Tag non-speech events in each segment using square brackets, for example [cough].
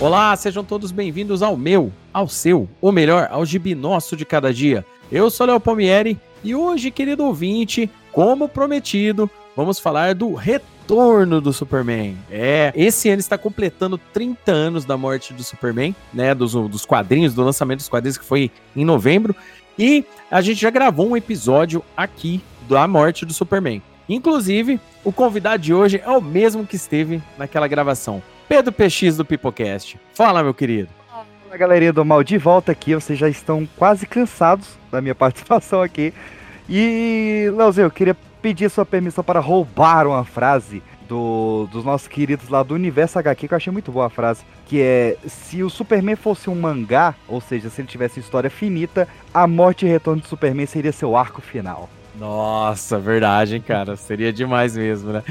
Olá, sejam todos bem-vindos ao meu, ao seu, ou melhor, ao gibi nosso de cada dia. Eu sou Léo Palmieri e hoje, querido ouvinte, como prometido, vamos falar do retorno do Superman. É, esse ano está completando 30 anos da morte do Superman, né, dos, dos quadrinhos, do lançamento dos quadrinhos que foi em novembro, e a gente já gravou um episódio aqui da morte do Superman. Inclusive, o convidado de hoje é o mesmo que esteve naquela gravação. Pedro PX do Pipocast. Fala, meu querido. Fala, galerinha do Mal, de volta aqui. Vocês já estão quase cansados da minha [laughs] participação aqui. E, Leozinho, eu queria pedir sua permissão para roubar uma frase do, dos nossos queridos lá do Universo HQ, que eu achei muito boa a frase, que é, se o Superman fosse um mangá, ou seja, se ele tivesse história finita, a morte e retorno do Superman seria seu arco final. Nossa, verdade, hein, cara? Seria demais mesmo, né?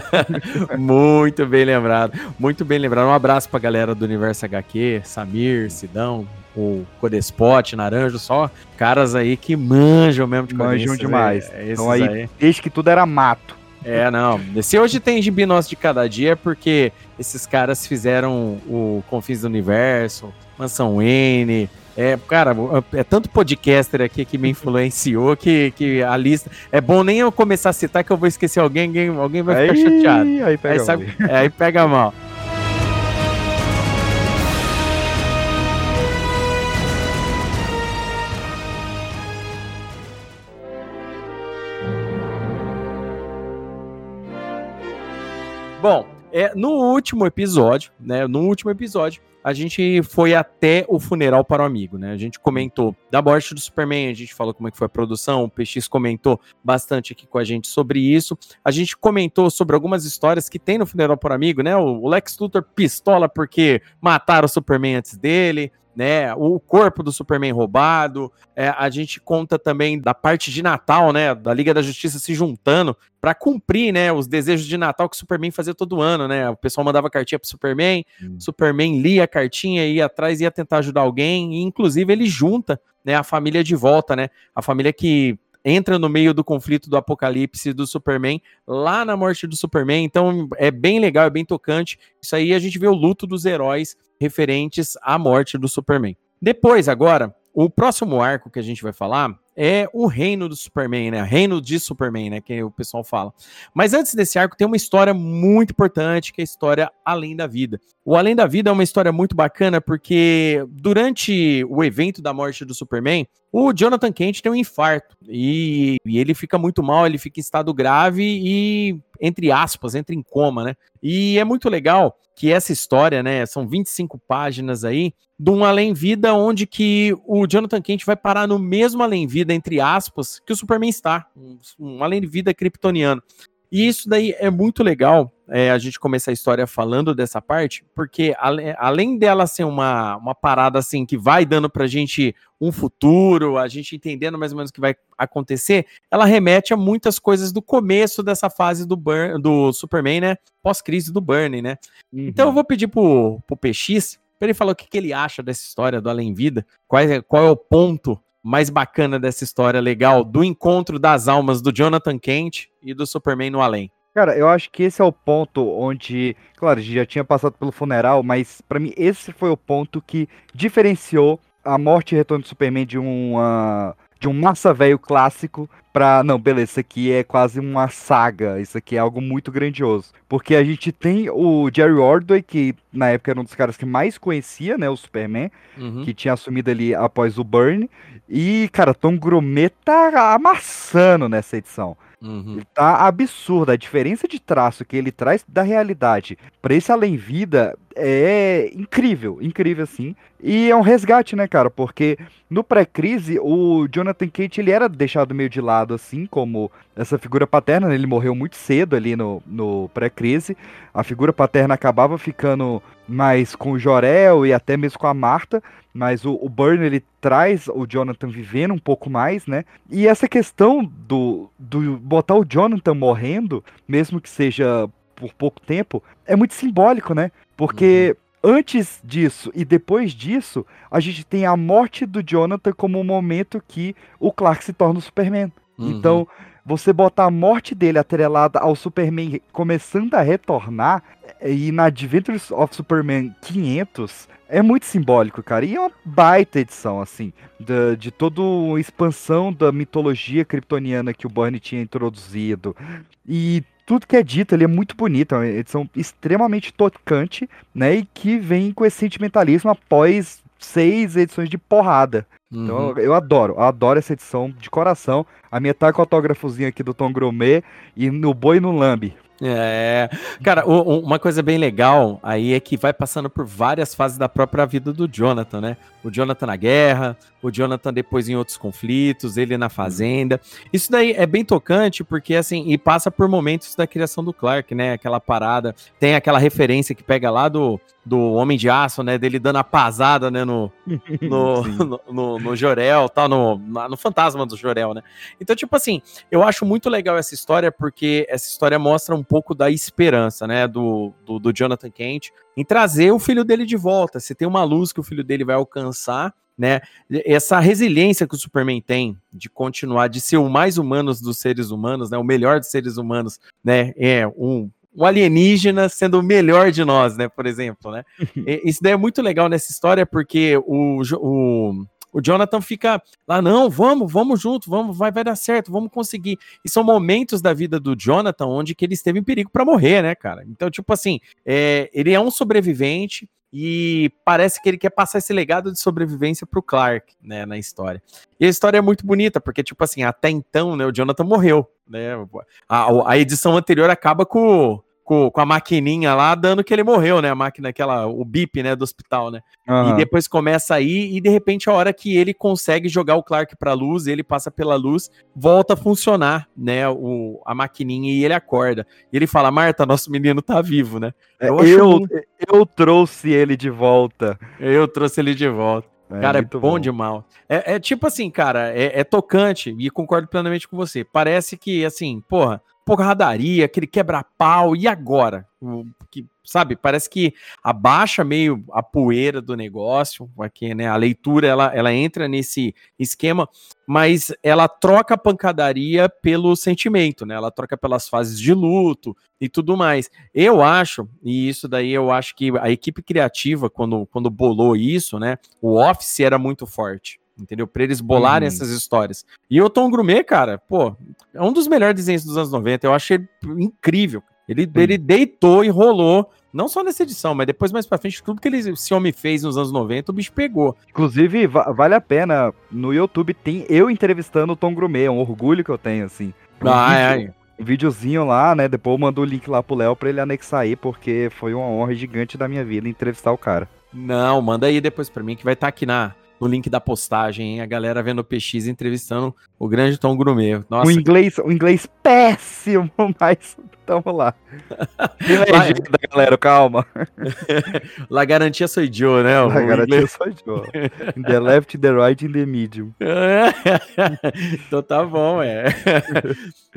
[laughs] Muito bem lembrado. Muito bem lembrado. Um abraço pra galera do Universo HQ, Samir, Sidão, o Codespot, Naranjo, só caras aí que manjam mesmo de Manjam demais. É, então aí, aí, desde que tudo era mato. É, não. Se hoje tem gibi nosso de cada dia é porque esses caras fizeram o Confins do Universo, Mansão N, é, cara, é tanto podcaster aqui que me influenciou que, que a lista. É bom nem eu começar a citar que eu vou esquecer alguém, alguém, alguém vai ficar aí, chateado. Aí pega, aí, sabe, é, [laughs] aí pega mal. Bom, é, no último episódio, né? No último episódio, a gente foi até o funeral para o amigo, né? A gente comentou da morte do Superman, a gente falou como é que foi a produção, o PX comentou bastante aqui com a gente sobre isso. A gente comentou sobre algumas histórias que tem no funeral para o amigo, né? O Lex Luthor pistola porque mataram o Superman antes dele, né? O corpo do Superman roubado. É, a gente conta também da parte de Natal, né? Da Liga da Justiça se juntando para cumprir, né? Os desejos de Natal que o Superman fazia todo ano, né? O pessoal mandava cartinha pro Superman, hum. Superman lia a cartinha, ia atrás, ia tentar ajudar alguém, e inclusive ele junta, né? A família de volta, né? A família que entra no meio do conflito do apocalipse do Superman, lá na morte do Superman. Então é bem legal, é bem tocante. Isso aí a gente vê o luto dos heróis referentes à morte do Superman. Depois, agora, o próximo arco que a gente vai falar é o reino do Superman, né? Reino de Superman, né? Que o pessoal fala. Mas antes desse arco tem uma história muito importante, que é a história Além da Vida. O Além da Vida é uma história muito bacana porque durante o evento da morte do Superman, o Jonathan Kent tem um infarto e, e ele fica muito mal, ele fica em estado grave e entre aspas, entra em coma, né? E é muito legal que essa história, né, são 25 páginas aí, de um além-vida onde que o Jonathan Kent vai parar no mesmo além-vida, entre aspas, que o Superman está, um, um além-vida kryptoniano. E isso daí é muito legal, é, a gente começar a história falando dessa parte, porque ale, além dela ser uma, uma parada assim que vai dando pra gente um futuro, a gente entendendo mais ou menos o que vai acontecer, ela remete a muitas coisas do começo dessa fase do, Burn, do Superman, né? Pós-crise do Burnie, né? Uhum. Então eu vou pedir pro, pro PX para ele falar o que, que ele acha dessa história do Além Vida, qual é, qual é o ponto mais bacana dessa história legal do encontro das almas do Jonathan Kent e do Superman no além. Cara, eu acho que esse é o ponto onde, claro, já tinha passado pelo funeral, mas para mim esse foi o ponto que diferenciou a morte e retorno do Superman de uma de um massa velho clássico pra. Não, beleza, isso aqui é quase uma saga. Isso aqui é algo muito grandioso. Porque a gente tem o Jerry Ordway, que na época era um dos caras que mais conhecia, né? O Superman, uhum. que tinha assumido ali após o Burn. E, cara, Tom Grumet tá amassando nessa edição. Uhum. Tá absurdo. A diferença de traço que ele traz da realidade para esse além-vida é incrível, incrível assim. E é um resgate, né, cara? Porque no pré-crise, o Jonathan Kate ele era deixado meio de lado, assim, como essa figura paterna. Né? Ele morreu muito cedo ali no, no pré-crise. A figura paterna acabava ficando mais com o Jorel e até mesmo com a Marta. Mas o, o Burn ele traz o Jonathan vivendo um pouco mais, né? E essa questão do, do botar o Jonathan morrendo, mesmo que seja por pouco tempo, é muito simbólico, né? Porque uhum. antes disso e depois disso, a gente tem a morte do Jonathan como o momento que o Clark se torna o Superman. Uhum. Então, você botar a morte dele atrelada ao Superman começando a retornar e na Adventures of Superman 500 é muito simbólico, cara. E é uma baita edição, assim, de, de toda a expansão da mitologia kryptoniana que o Burnie tinha introduzido. E tudo que é dito ali é muito bonito, é uma edição extremamente tocante, né? E que vem com esse sentimentalismo após seis edições de porrada. Então uhum. eu adoro, eu adoro essa edição de coração. A minha tá com o autógrafozinho aqui do Tom Gromet e no Boi no Lambe. É, cara, o, uma coisa bem legal aí é que vai passando por várias fases da própria vida do Jonathan, né? O Jonathan na guerra, o Jonathan depois em outros conflitos, ele na fazenda. Isso daí é bem tocante porque assim, e passa por momentos da criação do Clark, né? Aquela parada, tem aquela referência que pega lá do, do Homem de Aço, né? Dele dando a pasada, né? No, [laughs] no, no, no, no Jorel, tal, no, no fantasma do Jorel, né? Então, tipo assim, eu acho muito legal essa história porque essa história mostra um pouco da esperança, né? Do, do, do Jonathan Kent em trazer o filho dele de volta. Se tem uma luz que o filho dele vai alcançar, né? Essa resiliência que o Superman tem de continuar, de ser o mais humano dos seres humanos, né? O melhor dos seres humanos, né? É um, um alienígena sendo o melhor de nós, né? Por exemplo, né? [laughs] Isso daí é muito legal nessa história porque o, o o Jonathan fica lá, não, vamos, vamos junto, vamos, vai, vai dar certo, vamos conseguir. E são momentos da vida do Jonathan onde que ele esteve em perigo para morrer, né, cara? Então, tipo assim, é, ele é um sobrevivente, e parece que ele quer passar esse legado de sobrevivência pro Clark, né, na história. E a história é muito bonita, porque, tipo assim, até então, né, o Jonathan morreu, né, a, a edição anterior acaba com, com, com, a maquininha lá, dando que ele morreu, né? A máquina, aquela, o bip, né, do hospital, né? Uhum. E depois começa aí, e de repente, a hora que ele consegue jogar o Clark pra luz, ele passa pela luz, volta a funcionar, né? O, a maquininha e ele acorda. E ele fala: Marta, nosso menino tá vivo, né? É, eu, eu, eu trouxe ele de volta. Eu trouxe ele de volta. É, cara, é bom, bom. de mal. É, é, tipo assim, cara, é, é, tocante e concordo plenamente com você. Parece que, assim, porra, porradaria, aquele quebra-pau, e agora? Que, sabe, parece que abaixa meio a poeira do negócio, aqui, né? A leitura ela, ela entra nesse esquema, mas ela troca a pancadaria pelo sentimento, né? Ela troca pelas fases de luto e tudo mais. Eu acho, e isso daí eu acho que a equipe criativa, quando, quando bolou isso, né? O Office era muito forte entendeu? Pra eles bolarem uhum. essas histórias. E o Tom Grumet, cara, pô, é um dos melhores desenhos dos anos 90. Eu achei incrível. Ele, uhum. ele deitou e rolou, não só nessa edição, mas depois mais pra frente, tudo que ele, esse homem fez nos anos 90, o bicho pegou. Inclusive, va vale a pena, no YouTube tem eu entrevistando o Tom Grumet, é um orgulho que eu tenho, assim. Um ah, vídeo, é. Um videozinho lá, né? Depois eu mando o link lá pro Léo pra ele anexar aí, porque foi uma honra gigante da minha vida entrevistar o cara. Não, manda aí depois pra mim, que vai estar tá aqui na, no link da postagem, hein? A galera vendo o PX entrevistando o grande Tom Grumet. Nossa. O inglês, o inglês péssimo, [laughs] mas tamo lá. [laughs] Tem legenda, galera, calma. [laughs] La garantia sou Joe, né? La garantia inglês... sou Joe. The left, the right, in the medium. então tá bom, é.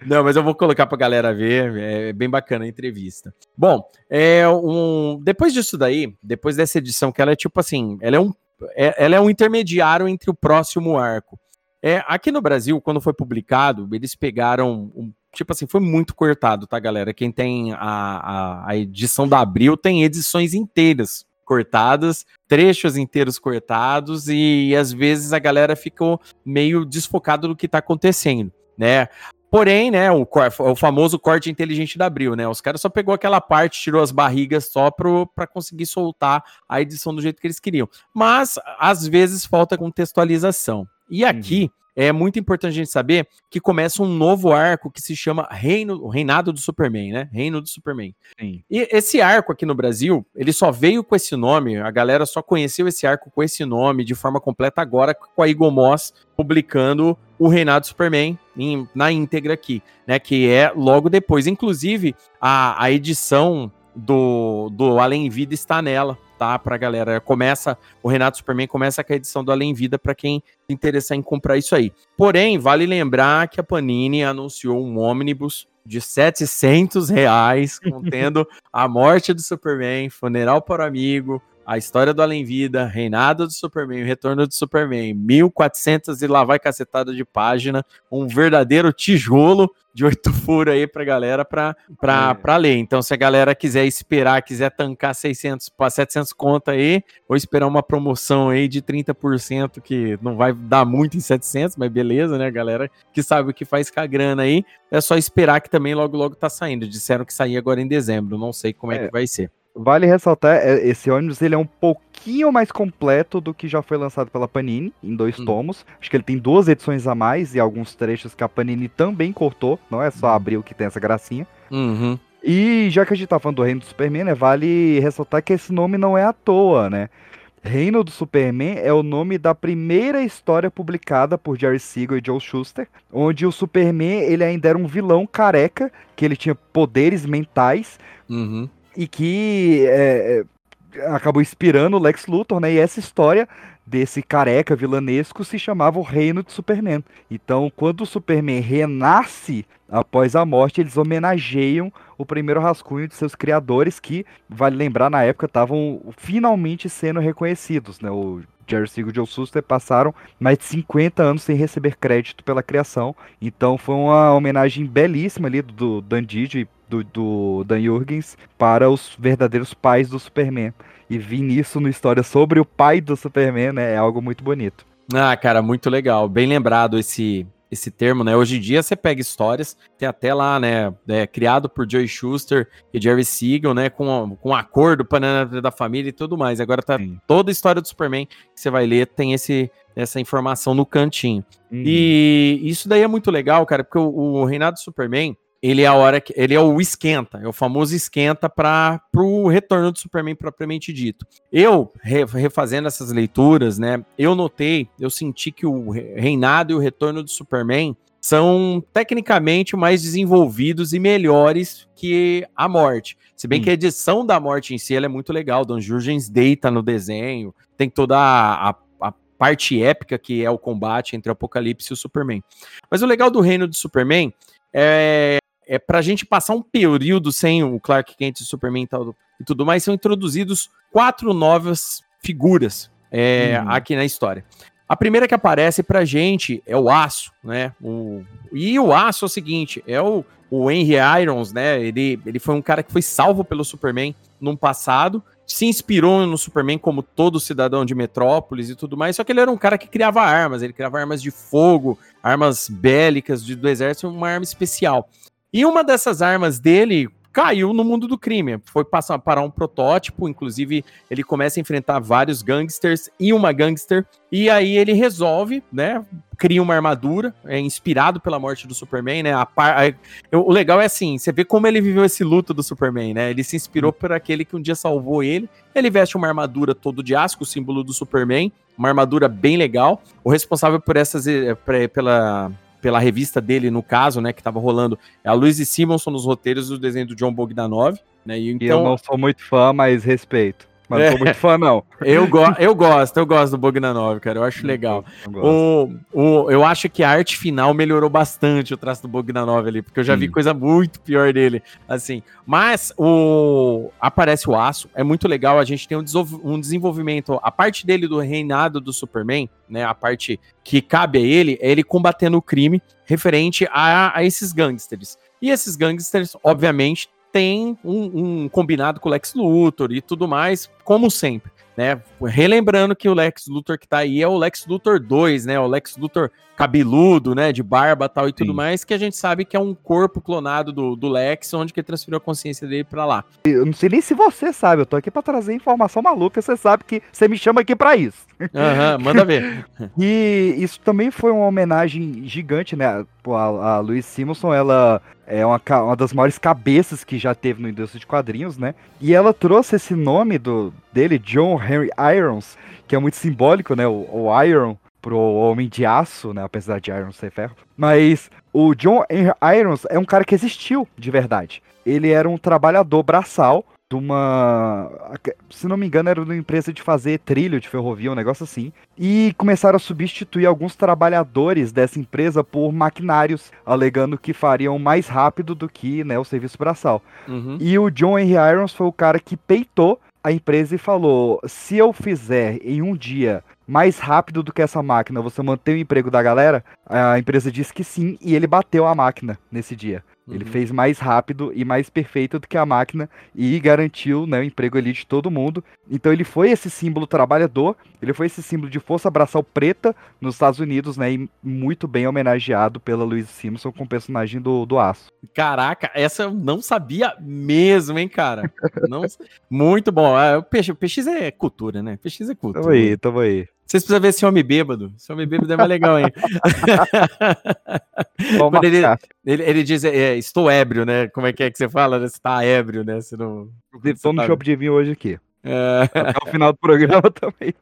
Não, mas eu vou colocar pra galera ver, é bem bacana a entrevista. Bom, é um... depois disso daí, depois dessa edição, que ela é tipo assim, ela é um é, ela é um intermediário entre o próximo arco. É, aqui no Brasil, quando foi publicado, eles pegaram. Um, tipo assim, foi muito cortado, tá, galera? Quem tem a, a, a edição da Abril tem edições inteiras cortadas, trechos inteiros cortados, e, e às vezes a galera ficou meio desfocada do que tá acontecendo, né? Porém, né, o, o, famoso corte inteligente da Abril, né? Os caras só pegou aquela parte, tirou as barrigas só para conseguir soltar a edição do jeito que eles queriam. Mas às vezes falta contextualização. E aqui uhum é muito importante a gente saber que começa um novo arco que se chama Reino, Reinado do Superman, né? Reino do Superman. Sim. E esse arco aqui no Brasil, ele só veio com esse nome, a galera só conheceu esse arco com esse nome de forma completa agora com a Eagle Moss publicando o Reinado do Superman em, na íntegra aqui, né? Que é logo depois. Inclusive, a, a edição do, do Além Vida está nela, tá? Pra galera. Começa, o Renato Superman começa com a edição do Além Vida para quem se interessar em comprar isso aí. Porém, vale lembrar que a Panini anunciou um ônibus de 700 reais, contendo [laughs] a morte do Superman, funeral para o amigo, a história do Além-Vida, Reinado do Superman, Retorno do Superman, 1400 e lá vai cacetada de página, um verdadeiro tijolo de oito [laughs] furos aí pra galera pra, pra, é. pra ler. Então, se a galera quiser esperar, quiser tancar 600 para 700 conta aí, ou esperar uma promoção aí de 30%, que não vai dar muito em 700, mas beleza, né, galera que sabe o que faz com a grana aí, é só esperar que também logo logo tá saindo. Disseram que saía agora em dezembro, não sei como é, é que vai ser. Vale ressaltar, é, esse ônibus ele é um pouquinho mais completo do que já foi lançado pela Panini, em dois hum. tomos. Acho que ele tem duas edições a mais e alguns trechos que a Panini também cortou. Não é só hum. abrir o que tem essa gracinha. Uhum. E já que a gente tá falando do Reino do Superman, né, vale ressaltar que esse nome não é à toa, né? Reino do Superman é o nome da primeira história publicada por Jerry Siegel e Joe Shuster, onde o Superman ele ainda era um vilão careca, que ele tinha poderes mentais, uhum e que é, é, acabou inspirando o Lex Luthor, né? E essa história desse careca vilanesco se chamava o Reino de Superman. Então, quando o Superman renasce após a morte, eles homenageiam o primeiro rascunho de seus criadores, que, vale lembrar, na época estavam finalmente sendo reconhecidos, né? O Jerry Siegel e Joe Suster passaram mais de 50 anos sem receber crédito pela criação. Então foi uma homenagem belíssima ali do Dan Didio do, do Dan Jurgens para os verdadeiros pais do Superman. E vi nisso no história sobre o pai do Superman, né? É algo muito bonito. Ah, cara, muito legal. Bem lembrado esse esse termo, né? Hoje em dia você pega histórias, tem até lá, né, é, criado por Joey Schuster e Jerry Siegel, né, com, com um acordo para da família e tudo mais. Agora tá Sim. toda a história do Superman que você vai ler tem esse essa informação no cantinho. Uhum. E isso daí é muito legal, cara, porque o, o Reinado do Superman, ele é a hora que ele é o esquenta, é o famoso esquenta para o retorno do Superman propriamente dito. Eu refazendo essas leituras, né? Eu notei, eu senti que o reinado e o retorno do Superman são tecnicamente mais desenvolvidos e melhores que a morte. Se bem hum. que a edição da morte em si é muito legal. Don Jurgens deita no desenho, tem toda a, a parte épica que é o combate entre o Apocalipse e o Superman. Mas o legal do reino do Superman é é, para a gente passar um período sem o Clark Kent, o Superman e, tal, e tudo mais, são introduzidos quatro novas figuras é, uhum. aqui na história. A primeira que aparece pra gente é o Aço, né? O, e o Aço é o seguinte, é o, o Henry Irons, né? Ele, ele foi um cara que foi salvo pelo Superman no passado, se inspirou no Superman como todo cidadão de Metrópolis e tudo mais, só que ele era um cara que criava armas, ele criava armas de fogo, armas bélicas de, do exército, uma arma especial. E uma dessas armas dele caiu no mundo do crime. Foi passar para um protótipo, inclusive ele começa a enfrentar vários gangsters e uma gangster. E aí ele resolve, né? Cria uma armadura, é inspirado pela morte do Superman, né? A par, o legal é assim, você vê como ele viveu esse luto do Superman, né? Ele se inspirou por aquele que um dia salvou ele. Ele veste uma armadura todo de aço, o símbolo do Superman, uma armadura bem legal. O responsável por essas, eh, pela pela revista dele, no caso, né, que tava rolando, é a Louise Simonson nos roteiros do desenho do John Bogdanov, né, e então... eu não sou muito fã, mas respeito. Mas não sou muito fã, não. eu, go [laughs] eu gosto, eu gosto do Bogdanov, cara. Eu acho legal. o, o, eu acho que a arte final melhorou bastante o traço do Bogdanov ali, porque eu já Sim. vi coisa muito pior dele. Assim. Mas o aparece o aço, é muito legal. A gente tem um, um desenvolvimento. A parte dele do reinado do Superman, né? A parte que cabe a ele é ele combatendo o crime referente a, a esses gangsters. E esses gangsters, obviamente, tem um, um combinado com o Lex Luthor e tudo mais, como sempre. Né? Relembrando que o Lex Luthor que tá aí é o Lex Luthor 2, né? O Lex Luthor cabeludo, né? De barba tal e tudo Sim. mais, que a gente sabe que é um corpo clonado do, do Lex, onde que ele transferiu a consciência dele para lá. Eu não sei nem se você sabe, eu tô aqui para trazer informação maluca, você sabe que você me chama aqui para isso. Uhum, manda ver. [laughs] e isso também foi uma homenagem gigante, né? A, a Louise Simonson, ela é uma, uma das maiores cabeças que já teve no indústria de quadrinhos, né? E ela trouxe esse nome do dele, John Henry Irons, que é muito simbólico, né? O, o Iron pro Homem de Aço, né? Apesar de Irons ser ferro. Mas o John Henry Irons é um cara que existiu de verdade. Ele era um trabalhador braçal de uma. Se não me engano, era uma empresa de fazer trilho de ferrovia, um negócio assim. E começaram a substituir alguns trabalhadores dessa empresa por maquinários, alegando que fariam mais rápido do que né, o serviço braçal. Uhum. E o John Henry Irons foi o cara que peitou a empresa e falou: se eu fizer em um dia mais rápido do que essa máquina, você mantém o emprego da galera? A empresa disse que sim, e ele bateu a máquina nesse dia. Ele uhum. fez mais rápido e mais perfeito do que a máquina e garantiu né, o emprego ali de todo mundo. Então ele foi esse símbolo trabalhador, ele foi esse símbolo de força abraçal preta nos Estados Unidos, né? E muito bem homenageado pela Louise Simpson com o personagem do, do Aço. Caraca, essa eu não sabia mesmo, hein, cara? Não, [laughs] muito bom. Ah, o PX é cultura, né? PX é cultura. Tamo aí, tamo aí. Vocês precisam ver esse homem bêbado. Esse homem bêbado é mais legal, hein? [laughs] ele, ele, ele, diz, é, estou ébrio, né? Como é que é que você fala? Né? Você tá ébrio, né? Você não... Estou no tá... shopping de vinho hoje aqui. É... Até o final do programa [laughs] também.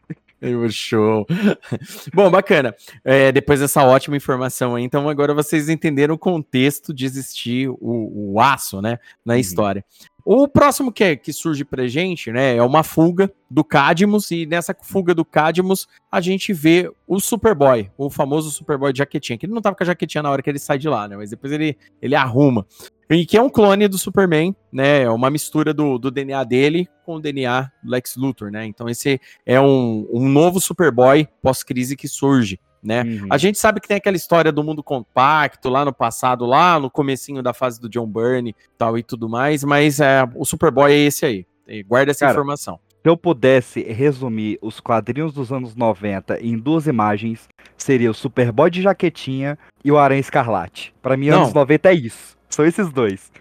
Show. [laughs] Bom, bacana. É, depois dessa ótima informação aí, então agora vocês entenderam o contexto de existir o, o aço, né, na uhum. história. O próximo que, é, que surge pra gente, né, é uma fuga do Cadmus, e nessa fuga do Cadmus a gente vê o Superboy, o famoso Superboy de jaquetinha, que ele não tava com a jaquetinha na hora que ele sai de lá, né, mas depois ele, ele arruma. E que é um clone do Superman, né, é uma mistura do, do DNA dele com o DNA do Lex Luthor, né, então esse é um, um novo Superboy pós-crise que surge né? Uhum. A gente sabe que tem aquela história do mundo compacto lá no passado, lá no comecinho da fase do John Byrne tal e tudo mais, mas é, o Superboy é esse aí. Guarda essa Cara, informação. Se eu pudesse resumir os quadrinhos dos anos 90 em duas imagens, seria o Superboy de jaquetinha e o Aranha Escarlate. Para mim, Não. anos 90 é isso. São esses dois.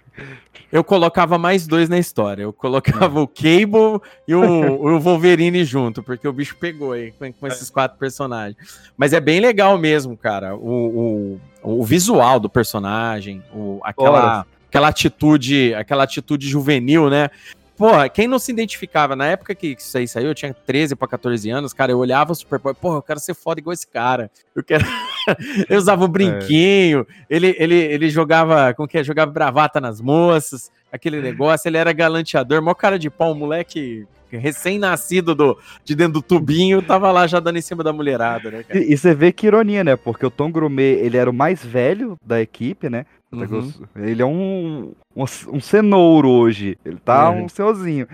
Eu colocava mais dois na história. Eu colocava o Cable e o, o, Wolverine junto, porque o bicho pegou aí com, com, esses quatro personagens. Mas é bem legal mesmo, cara. O, o, o visual do personagem, o, aquela, aquela atitude, aquela atitude juvenil, né? Porra, quem não se identificava, na época que isso aí saiu, eu tinha 13 para 14 anos, cara, eu olhava o Superboy, porra, eu quero ser foda igual esse cara. Eu quero. [laughs] eu usava um brinquinho, é. ele, ele, ele jogava, como que é? Jogava bravata nas moças, aquele negócio, ele era galanteador, mó cara de pau, um moleque recém-nascido do, de dentro do tubinho, tava lá já dando em cima da mulherada, né, cara? E, e, você vê que ironia, né? Porque o Tom Grumet, ele era o mais velho da equipe, né? Uhum. Ele é um, um, um cenouro hoje. Ele tá uhum. um senhorzinho.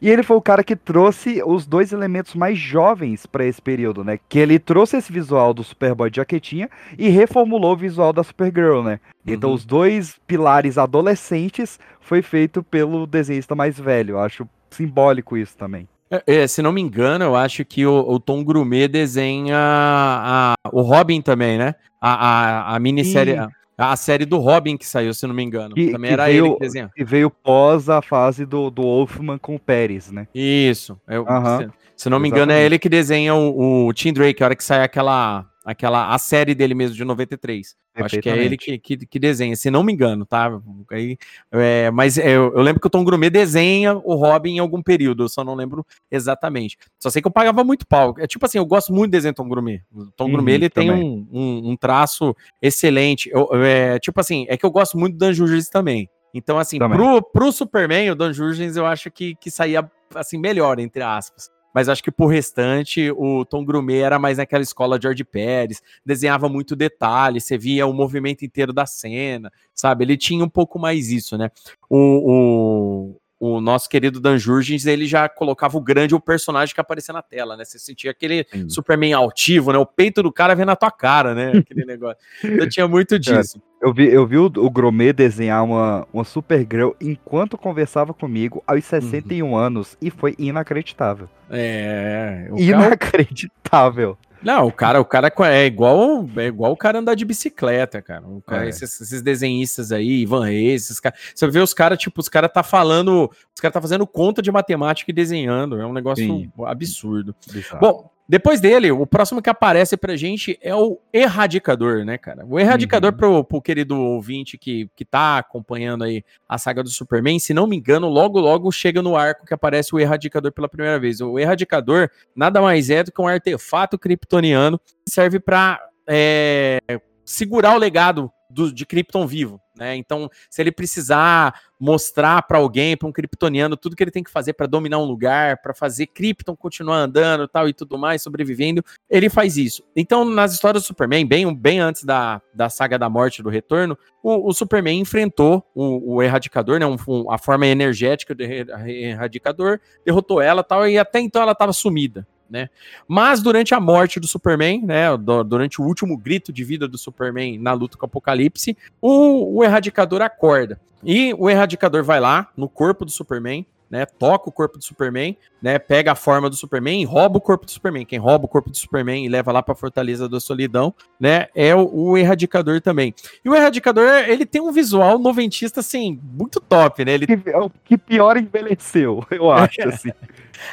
E ele foi o cara que trouxe os dois elementos mais jovens para esse período, né? Que ele trouxe esse visual do Superboy de jaquetinha e reformulou o visual da Supergirl, né? Então, uhum. Então os dois pilares adolescentes foi feito pelo desenhista mais velho. Eu acho simbólico isso também. É, é, se não me engano, eu acho que o, o Tom Grumet desenha a, o Robin também, né? A, a, a minissérie. Sim. A série do Robin que saiu, se não me engano. Que, Também que era veio, ele que desenhou. E veio pós a fase do, do Wolfman com o Pérez, né? Isso. Eu, se, se, não me engano, é ele que desenha o, o Tim Drake, a hora que sai aquela aquela a série dele mesmo de 93. Acho que é ele que, que, que, desenha, se não me engano, tá? Aí, é, mas é, eu, eu, lembro que o Tom Grumet desenha o Robin em algum período, eu só não lembro exatamente. Só sei que eu pagava muito pau. É tipo assim, eu gosto muito de desenho do Tom Grumet. O Tom uhum, Grumet ele tem um, um, um, traço excelente. Eu, é, tipo assim, é que eu gosto muito do Dan Jurgens também. Então, assim, pro, pro Superman, o Dan Jurgens eu acho que, que saía assim melhor, entre aspas mas acho que por restante o Tom Grumet era mais naquela escola George Pérez, desenhava muito detalhe, você via o movimento inteiro da cena, sabe? Ele tinha um pouco mais isso, né? O, o, o nosso querido Dan Jurgens, ele já colocava o grande o personagem que aparecia na tela, né? Você sentia aquele Sim. Superman altivo, né? O peito do cara vendo na tua cara, né? Aquele [laughs] negócio. Eu tinha muito disso. Eu vi, eu vi o, o Gromet desenhar uma, uma Supergirl enquanto conversava comigo aos 61 uhum. anos e foi inacreditável. É. Inacreditável. Não, o cara, o cara é igual, é igual o cara andar de bicicleta, cara. Cara, é. esses, esses, desenhistas aí, Ivan Reis, esses caras. Você vê os caras, tipo, os caras tá falando, os caras tá fazendo conta de matemática e desenhando. É um negócio Sim. absurdo. Bom, depois dele, o próximo que aparece pra gente é o Erradicador, né, cara? O Erradicador, uhum. pro, pro querido ouvinte que, que tá acompanhando aí a saga do Superman, se não me engano, logo logo chega no arco que aparece o Erradicador pela primeira vez. O Erradicador nada mais é do que um artefato kryptoniano que serve pra é, segurar o legado do, de Krypton vivo, né? Então, se ele precisar mostrar para alguém, para um kryptoniano, tudo que ele tem que fazer para dominar um lugar, para fazer Krypton continuar andando, tal e tudo mais, sobrevivendo, ele faz isso. Então, nas histórias do Superman, bem, bem antes da, da saga da morte do retorno, o, o Superman enfrentou o, o Erradicador, né, um, um, a forma energética do Erradicador, derrotou ela, tal, e até então ela estava sumida né? Mas durante a morte do Superman, né, durante o último grito de vida do Superman na luta com o Apocalipse, o, o Erradicador acorda. E o Erradicador vai lá no corpo do Superman, né, toca o corpo do Superman, né, pega a forma do Superman e rouba o corpo do Superman. Quem rouba o corpo do Superman e leva lá para Fortaleza da Solidão, né, é o, o, Erradicador também. E o Erradicador, ele tem um visual noventista, assim, muito top, né? Ele... É o que pior envelheceu, eu [laughs] acho, assim.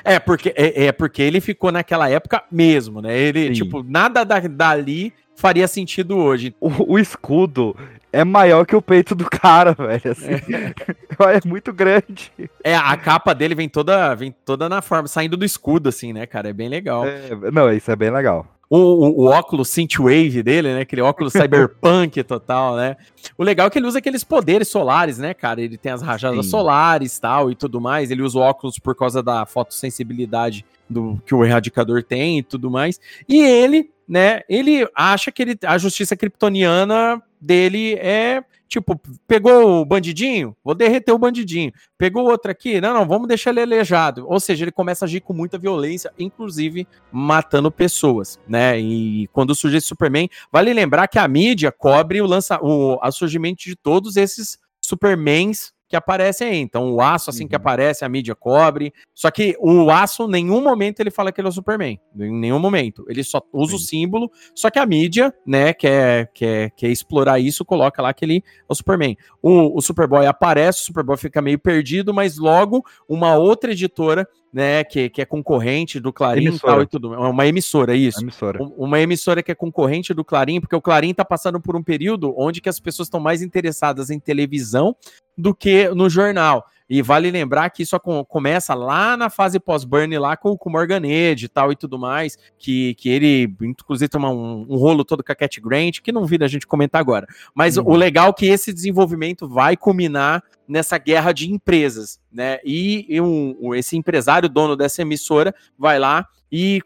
É, porque, é, é, porque ele ficou naquela época mesmo, né? Ele, Sim. tipo, nada da, dali faria sentido hoje. O, o, escudo é maior que o peito do cara, [laughs] velho. Assim. É. é. muito grande. É, a capa dele vem toda, vem toda na forma, saindo do escudo, assim, né, cara? É bem legal. É, não, isso é bem legal. O, o, o, óculos Synthwave dele, né? Aquele óculos [laughs] cyberpunk total, né? O legal é que ele usa aqueles poderes solares, né, cara? Ele tem as rajadas Sim. solares tal e tudo mais. Ele usa o óculos por causa da fotossensibilidade do que o erradicador tem e tudo mais. E ele, né? Ele acha que ele, a justiça kryptoniana dele é tipo, pegou o bandidinho, vou derreter o bandidinho. Pegou outro aqui, não, não, vamos deixar ele aleijado. Ou seja, ele começa a agir com muita violência, inclusive matando pessoas, né? E quando surge esse Superman, vale lembrar que a mídia cobre o lança o, surgimento de todos esses Supermans que aparecem aí. Então, o aço, assim uhum. que aparece, a mídia cobre. Só que o aço, em nenhum momento, ele fala que ele é o Superman. Em nenhum momento. Ele só usa Sim. o símbolo. Só que a mídia, né, quer, quer, quer explorar isso, coloca lá que ele é o Superman. O, o Superboy aparece, o Superboy fica meio perdido, mas logo uma outra editora né, que, que é concorrente do Clarim e tal e tudo. É uma emissora, isso. Emissora. Uma emissora que é concorrente do Clarim, porque o Clarim está passando por um período onde que as pessoas estão mais interessadas em televisão do que no jornal. E vale lembrar que isso começa lá na fase pós-burn, lá com, com o Morganede e tal e tudo mais, que, que ele, inclusive, toma um, um, rolo todo com a Cat Grant, que não vira a gente comentar agora. Mas uhum. o legal é que esse desenvolvimento vai culminar nessa guerra de empresas, né? E, e um, esse empresário, dono dessa emissora, vai lá e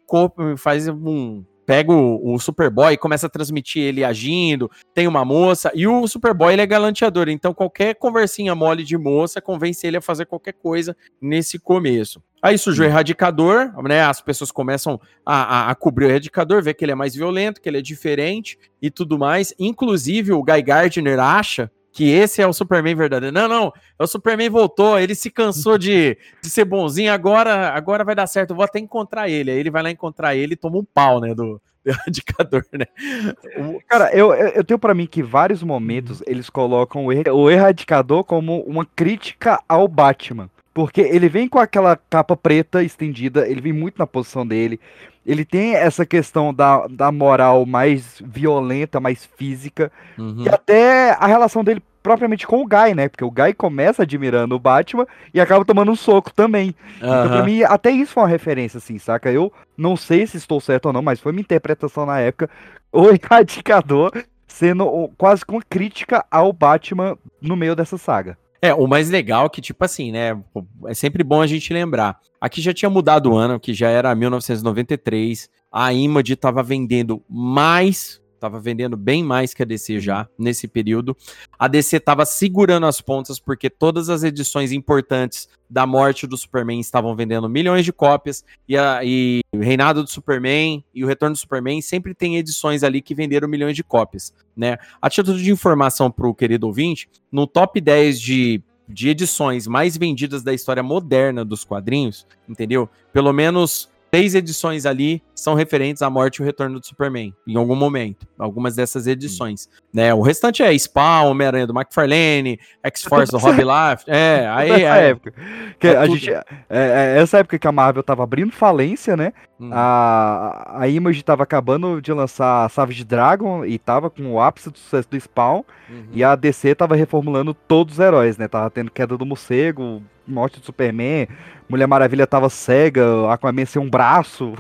faz um pega o, o Superboy e começa a transmitir ele agindo, tem uma moça, e o Superboy ele é galanteador, então qualquer conversinha mole de moça convence ele a fazer qualquer coisa nesse começo. Aí surge o erradicador, né? As pessoas começam a, a, a, cobrir o erradicador, ver que ele é mais violento, que ele é diferente e tudo mais. Inclusive, o Guy Gardner acha que esse é o Superman verdadeiro. Não, não, o Superman voltou, ele se cansou de, de ser bonzinho, agora agora vai dar certo, eu vou até encontrar ele. Aí ele vai lá encontrar ele e toma um pau, né, do, [laughs] do erradicador, né? Cara, eu, eu tenho para mim que vários momentos eles colocam o erradicador como uma crítica ao Batman. Porque ele vem com aquela capa preta estendida, ele vem muito na posição dele. Ele tem essa questão da, da moral mais violenta, mais física. Uhum. E até a relação dele propriamente com o Guy, né? Porque o Guy começa admirando o Batman e acaba tomando um soco também. Uhum. Então, pra mim, até isso foi uma referência, assim, saca? Eu não sei se estou certo ou não, mas foi minha interpretação na época. O [laughs] Erradicador sendo quase com crítica ao Batman no meio dessa saga. É, o mais legal é que, tipo assim, né? É sempre bom a gente lembrar. Aqui já tinha mudado o ano, que já era 1993. A Image estava vendendo mais Tava vendendo bem mais que a DC já nesse período. A DC estava segurando as pontas porque todas as edições importantes da morte do Superman estavam vendendo milhões de cópias e, a, e o Reinado do Superman e o Retorno do Superman sempre tem edições ali que venderam milhões de cópias, né? A título de informação para o querido ouvinte, no top 10 de de edições mais vendidas da história moderna dos quadrinhos, entendeu? Pelo menos três edições ali são referentes à morte e o retorno do Superman, em algum momento, algumas dessas edições. Né? O restante é Spawn, Homem-Aranha do McFarlane, X-Force do [laughs] Rob Life. É, [laughs] aí. Essa é, época. Que é a gente, é, é, essa época que a Marvel tava abrindo falência, né? Hum. A, a Image tava acabando de lançar Savage Dragon e tava com o ápice do sucesso do Spawn. Uhum. E a DC tava reformulando todos os heróis, né? Tava tendo queda do morcego, morte do Superman, Mulher Maravilha tava cega, Aquaman sem um braço.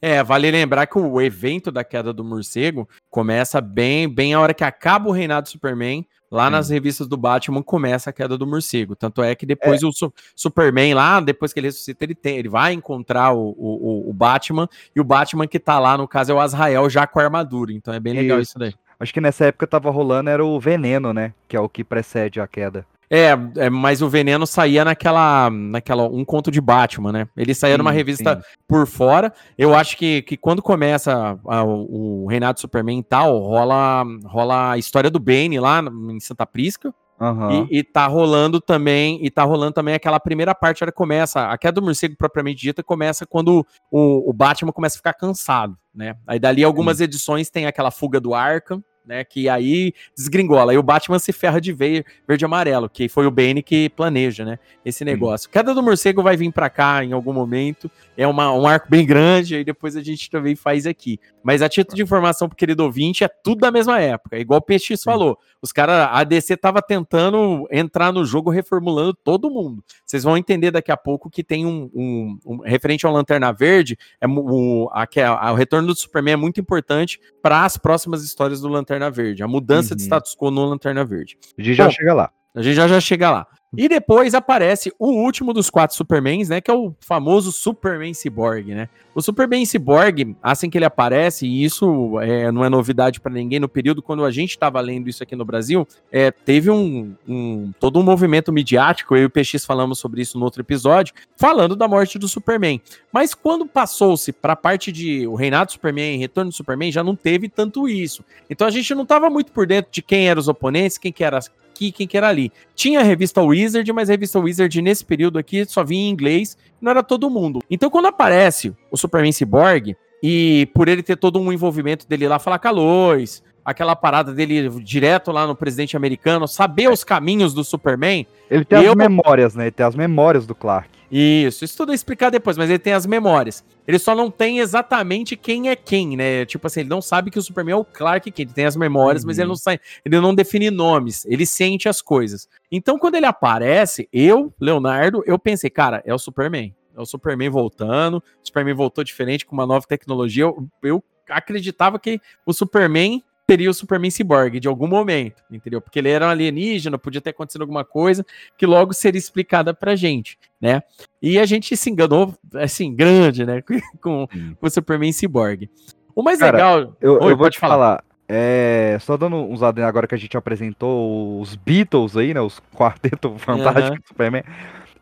É, vale lembrar que o evento da queda do morcego começa bem, bem a hora que acaba o reinado do Superman, lá nas revistas do Batman começa a queda do morcego. Tanto é que depois o Su- Superman lá, depois que ele ressuscita, ele, tem, ele vai encontrar o, o, o- o Batman, e o Batman que tá lá, no caso, é o Azrael já com a armadura. Então é bem legal Isso. isso daí. Acho que nessa época tava rolando era o Veneno, né? Que é o que precede a queda. É, é, mas o veneno saía naquela, naquela um conto de Batman, né? Ele saía numa Sim, revista sim. por fora. Eu acho que, que quando começa a- o, o Reinado Superman e tal, rola, rola a história do Bane lá em Santa Prisca. Aham. E, e tá rolando também, e tá rolando também aquela primeira parte, ela começa, a queda do morcego propriamente dita começa quando o, o Batman começa a ficar cansado, né? Aí dali algumas edições tem aquela fuga do Arkham, né? Que aí desgringola, aí o Batman se ferra de ver, verde e amarelo, que foi o Bane que planeja, né? Esse negócio. Queda do morcego vai vir pra cá em algum momento, é uma, um arco bem grande, aí depois a gente também faz aqui. Mas a título de informação pro querido ouvinte, é tudo da mesma época, igual o PX falou. Os caras, a DC tava tentando entrar no jogo reformulando todo mundo. Vocês vão entender daqui a pouco que tem um, um- um- referente ao Lanterna Verde, é o, a, que a- o retorno do Superman é muito importante para as próximas histórias do Lanterna Verde, a mudança de Uhum. status quo no Lanterna Verde. A gente já Bom, chega lá. A gente já já chega lá. E depois aparece o último dos quatro Supermans, né? Que é o famoso Superman Cyborg, né? O Superman Cyborg, assim que ele aparece, e isso é, não é novidade pra ninguém, no período quando a gente estava lendo isso aqui no Brasil, é, teve um, um- todo um movimento midiático, eu e o PX falamos sobre isso no outro episódio, falando da morte do Superman. Mas quando passou-se pra parte de o reinado do Superman, retorno do Superman, já não teve tanto isso. Então a gente não tava muito por dentro de quem eram os oponentes, quem que era aqui, quem que era ali. Tinha a revista Wizard, mas a revista Wizard nesse período aqui só vinha em inglês, não era todo mundo. Então quando aparece o Superman Cyborg, e por ele ter todo um envolvimento dele lá falar com a Lois, aquela parada dele direto lá no presidente americano, saber os caminhos do Superman, Ele tem Eu- as memórias, né? Ele tem as memórias do Clark. Isso, isso tudo é explicar depois, mas ele tem as memórias. Ele só não tem exatamente quem é quem, né? Tipo assim, ele não sabe que o Superman é o Clark Kent, ele tem as memórias, mas Uhum. ele não sabe, ele não define nomes, ele sente as coisas. Então, quando ele aparece, eu, Leonardo, eu pensei, cara, é o Superman. É o Superman voltando, o Superman voltou diferente com uma nova tecnologia. Eu, eu acreditava que o Superman teria o Superman Cyborg de algum momento, entendeu? Porque ele era um alienígena, podia ter acontecido alguma coisa que logo seria explicada pra gente, né? E a gente se enganou, assim, grande, né? [laughs] Com, com o Superman Cyborg. O mais Cara, legal. Eu, Oi, eu vou te falar. É, só dando uns adendos agora que a gente apresentou os Beatles aí, né? Os quarteto [laughs] fantástico do Superman.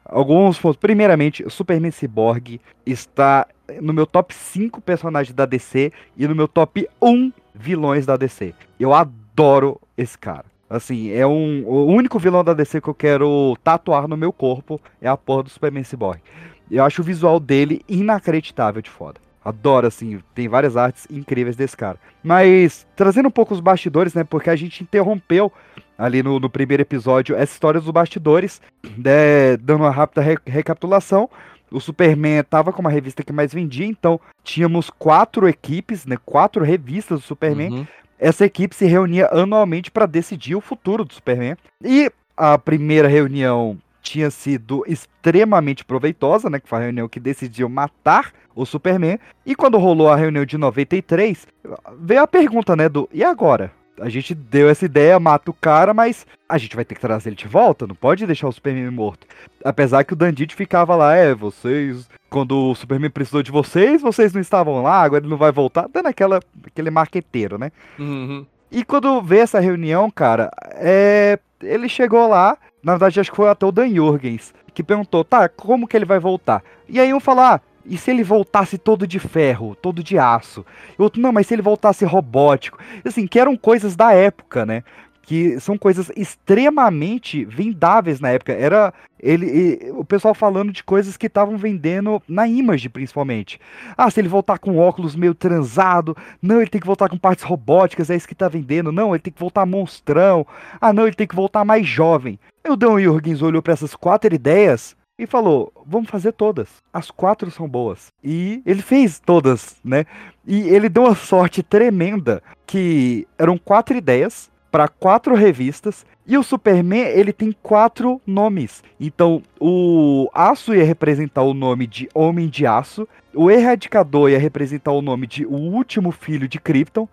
Alguns pontos. Primeiramente, o Superman Cyborg está no meu top 5 personagens da DC e no meu top 1 vilões da DC. Eu adoro esse cara. Assim, é um. O único vilão da DC que eu quero tatuar no meu corpo é a porra do Superman Cyborg. Eu acho o visual dele inacreditável de foda. Adoro, assim, tem várias artes incríveis desse cara. Mas, trazendo um pouco os bastidores, né? Porque a gente interrompeu ali no, no primeiro episódio essa história dos bastidores, né, dando uma rápida re- recapitulação. O Superman tava com uma revista que mais vendia, então tínhamos quatro equipes, né? Quatro revistas do Superman. Uhum. Essa equipe se reunia anualmente para decidir o futuro do Superman. E a primeira reunião tinha sido extremamente proveitosa, né? Que foi a reunião que decidiu matar o Superman. E quando rolou a reunião de 93, veio a pergunta, né? Do e agora? A gente deu essa ideia, mata o cara, mas a gente vai ter que trazer ele de volta, não pode deixar o Superman morto. Apesar que o Dandit ficava lá, é, vocês, quando o Superman precisou de vocês, vocês não estavam lá, agora ele não vai voltar, dando aquela, aquele marqueteiro, né? Uhum. E quando veio essa reunião, cara, é, ele chegou lá, na verdade acho que foi até o Dan Jurgens, que perguntou, tá, como que ele vai voltar? E aí um falou, ah, e se ele voltasse todo de ferro, todo de aço? E outro, não, mas se ele voltasse robótico? Assim, que eram coisas da época, né? Que são coisas extremamente vendáveis na época. Era ele, o pessoal falando de coisas que estavam vendendo na Image, principalmente. Ah, se ele voltar com óculos meio transado, não, ele tem que voltar com partes robóticas, é isso que tá vendendo. Não, ele tem que voltar monstrão. Ah, não, ele tem que voltar mais jovem. E o Dan Jurgens olhou para essas quatro ideias e falou: vamos fazer todas. As quatro são boas. E ele fez todas, né? E ele deu uma sorte tremenda que eram quatro ideias para quatro revistas. E o Superman, ele tem quatro nomes. Então, o Aço ia representar o nome de Homem de Aço. O Erradicador ia representar o nome de O Último Filho de Krypton.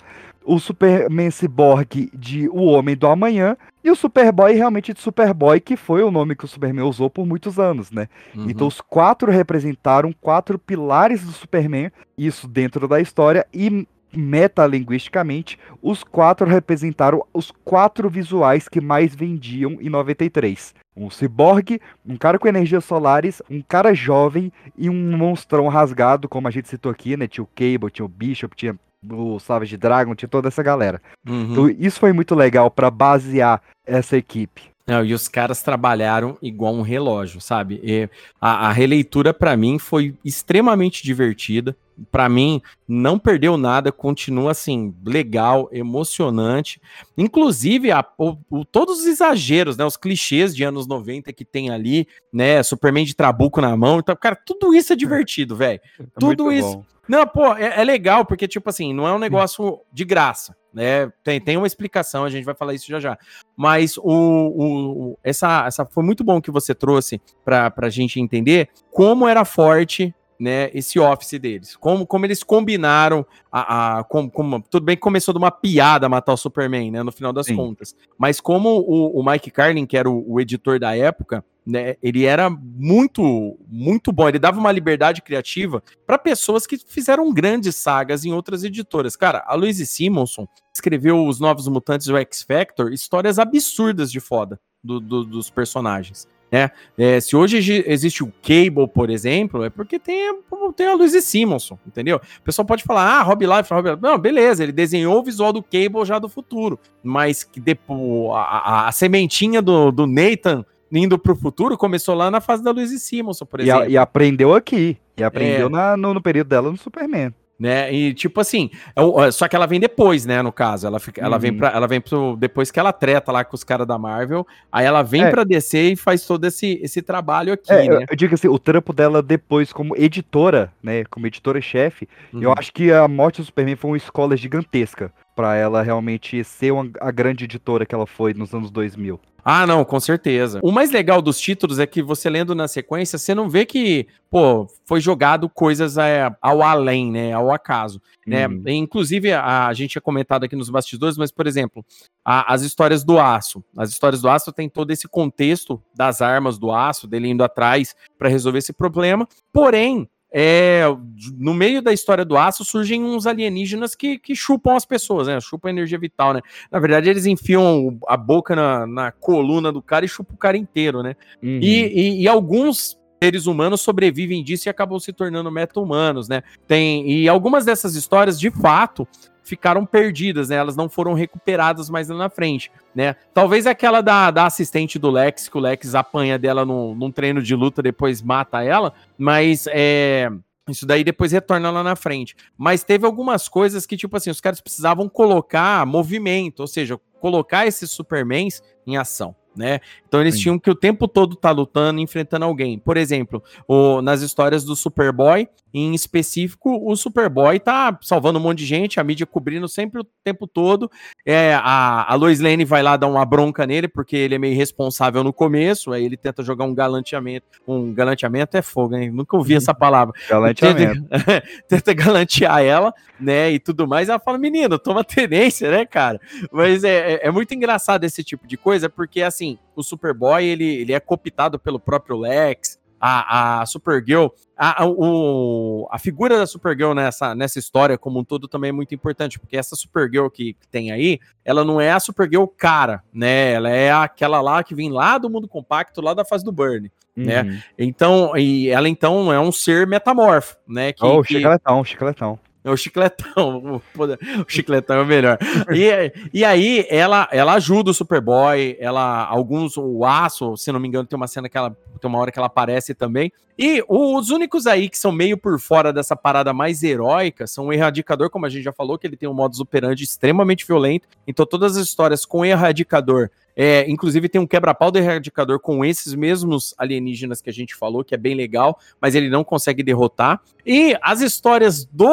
O Superman Cyborg de O Homem do Amanhã e o Superboy realmente de Superboy, que foi o nome que o Superman usou por muitos anos, né? Uhum. Então os quatro representaram quatro pilares do Superman, isso dentro da história, e metalinguisticamente, os quatro representaram os quatro visuais que mais vendiam em 93. Um ciborgue, um cara com energias solares, um cara jovem e um monstrão rasgado, como a gente citou aqui, né? Tinha o Cable, tinha o Bishop, tinha o Savage Dragon, tinha toda essa galera. Uhum. Então isso foi muito legal para basear essa equipe. Não, e os caras trabalharam igual um relógio, sabe? E a, a releitura para mim foi extremamente divertida. Para mim, não perdeu nada, continua assim, legal, emocionante. Inclusive, a, o, o, todos os exageros, né? Os clichês de anos 90 que tem ali, né? Superman de trabuco na mão. Então, cara, tudo isso é divertido, [laughs] velho. É tudo isso. Bom. Não, pô, é, é, legal, porque, tipo assim, não é um negócio de graça, né? Tem, tem uma explicação, a gente vai falar isso já já. Mas o, o, essa, essa foi muito bom que você trouxe pra, pra gente entender como era forte né, esse office deles. Como, como eles combinaram a, a como, como, tudo bem que começou de uma piada matar o Superman, né, no final das Sim. contas. Mas como o, o Mike Carlin, que era o, o, editor da época, né, ele era muito muito bom, ele dava uma liberdade criativa para pessoas que fizeram grandes sagas em outras editoras. Cara, a Louise Simonson escreveu Os Novos Mutantes do X Factor, histórias absurdas de foda do, do, dos personagens. Né? É, se hoje existe o Cable, por exemplo, é porque tem, tem a Luiz Simonson, entendeu? O pessoal pode falar, ah, Rob Life, Rob Life. Não, beleza, ele desenhou o visual do Cable já do futuro, mas que depois a, a, a sementinha do, do Nathan indo para o futuro começou lá na fase da Luiz Simonson, por exemplo. E, a, e aprendeu aqui, e aprendeu é. na, no, no período dela no Superman né? E tipo assim, é só que ela vem depois, né? No caso, ela, fica, ela vem uhum. para, ela vem pro, depois que ela treta lá com os caras da Marvel, aí ela vem é. para descer e faz todo esse, esse trabalho aqui, é, né? Eu, eu, digo assim, o trampo dela depois como editora, né? Como editora-chefe, uhum. eu acho que a morte do Superman foi uma escola gigantesca para ela realmente ser uma, a grande editora que ela foi nos anos 2000. Ah, não, com certeza. O mais legal dos títulos é que você lendo na sequência, você não vê que, pô, foi jogado coisas é, ao além, né, ao acaso, né? Hum. Inclusive, a, a, gente tinha comentado aqui nos bastidores, mas, por exemplo, a, as histórias do aço. As histórias do aço tem todo esse contexto das armas do aço, dele indo atrás para resolver esse problema. Porém, é, no meio da história do aço surgem uns alienígenas que, que chupam as pessoas, né? Chupam a energia vital, né? Na verdade, eles enfiam a boca na, na coluna do cara e chupam o cara inteiro, né? Uhum. E, e, e, alguns seres humanos sobrevivem disso e acabam se tornando meta-humanos, né? Tem, e algumas dessas histórias, de fato, ficaram perdidas, né? Elas não foram recuperadas mais lá na frente, né? Talvez aquela da, da assistente do Lex, que o Lex apanha dela no, num treino de luta, depois mata ela, mas é. Isso daí depois retorna lá na frente. Mas teve algumas coisas que, tipo assim, os caras precisavam colocar movimento, ou seja, colocar esses Supermans em ação né? Então eles Sim. tinham que o tempo todo estar tá lutando, enfrentando alguém. Por exemplo, o, nas histórias do Superboy, em específico, o Superboy tá salvando um monte de gente, a mídia cobrindo sempre o tempo todo. É, a, a Lois Lane vai lá dar uma bronca nele, porque ele é meio irresponsável no começo, aí ele tenta jogar um galanteamento. Um galanteamento é fogo, hein? Nunca ouvi essa palavra. Galanteamento. [laughs] Tenta, tenta galantear ela, né? E tudo mais. Ela fala, menino, toma tenência, né, cara? Mas é, é, é muito engraçado esse tipo de coisa, porque assim assim, o Superboy, ele, ele é cooptado pelo próprio Lex, a, a Supergirl, a, a, o, a figura da Supergirl nessa, nessa história como um todo também é muito importante, porque essa Supergirl que, que tem aí, ela não é a Supergirl cara, né? Ela é aquela lá que vem lá do mundo compacto, lá da fase do Burn, né? uhum. né? Então, e ela então é um ser metamorfo, né? Que, oh, que... chicletão, chicletão. É o chicletão. [laughs] O chicletão é o melhor. E, e aí, ela, ela ajuda o Superboy. Ela, alguns, o Aço, se não me engano, tem uma cena que ela. Tem uma hora que ela aparece também. E os únicos aí que são meio por fora dessa parada mais heróica são o Erradicador, como a gente já falou, que ele tem um modus operandi extremamente violento. Então, todas as histórias com o Erradicador é, inclusive tem um quebra-pau do erradicador com esses mesmos alienígenas que a gente falou, que é bem legal, mas ele não consegue derrotar. E as histórias do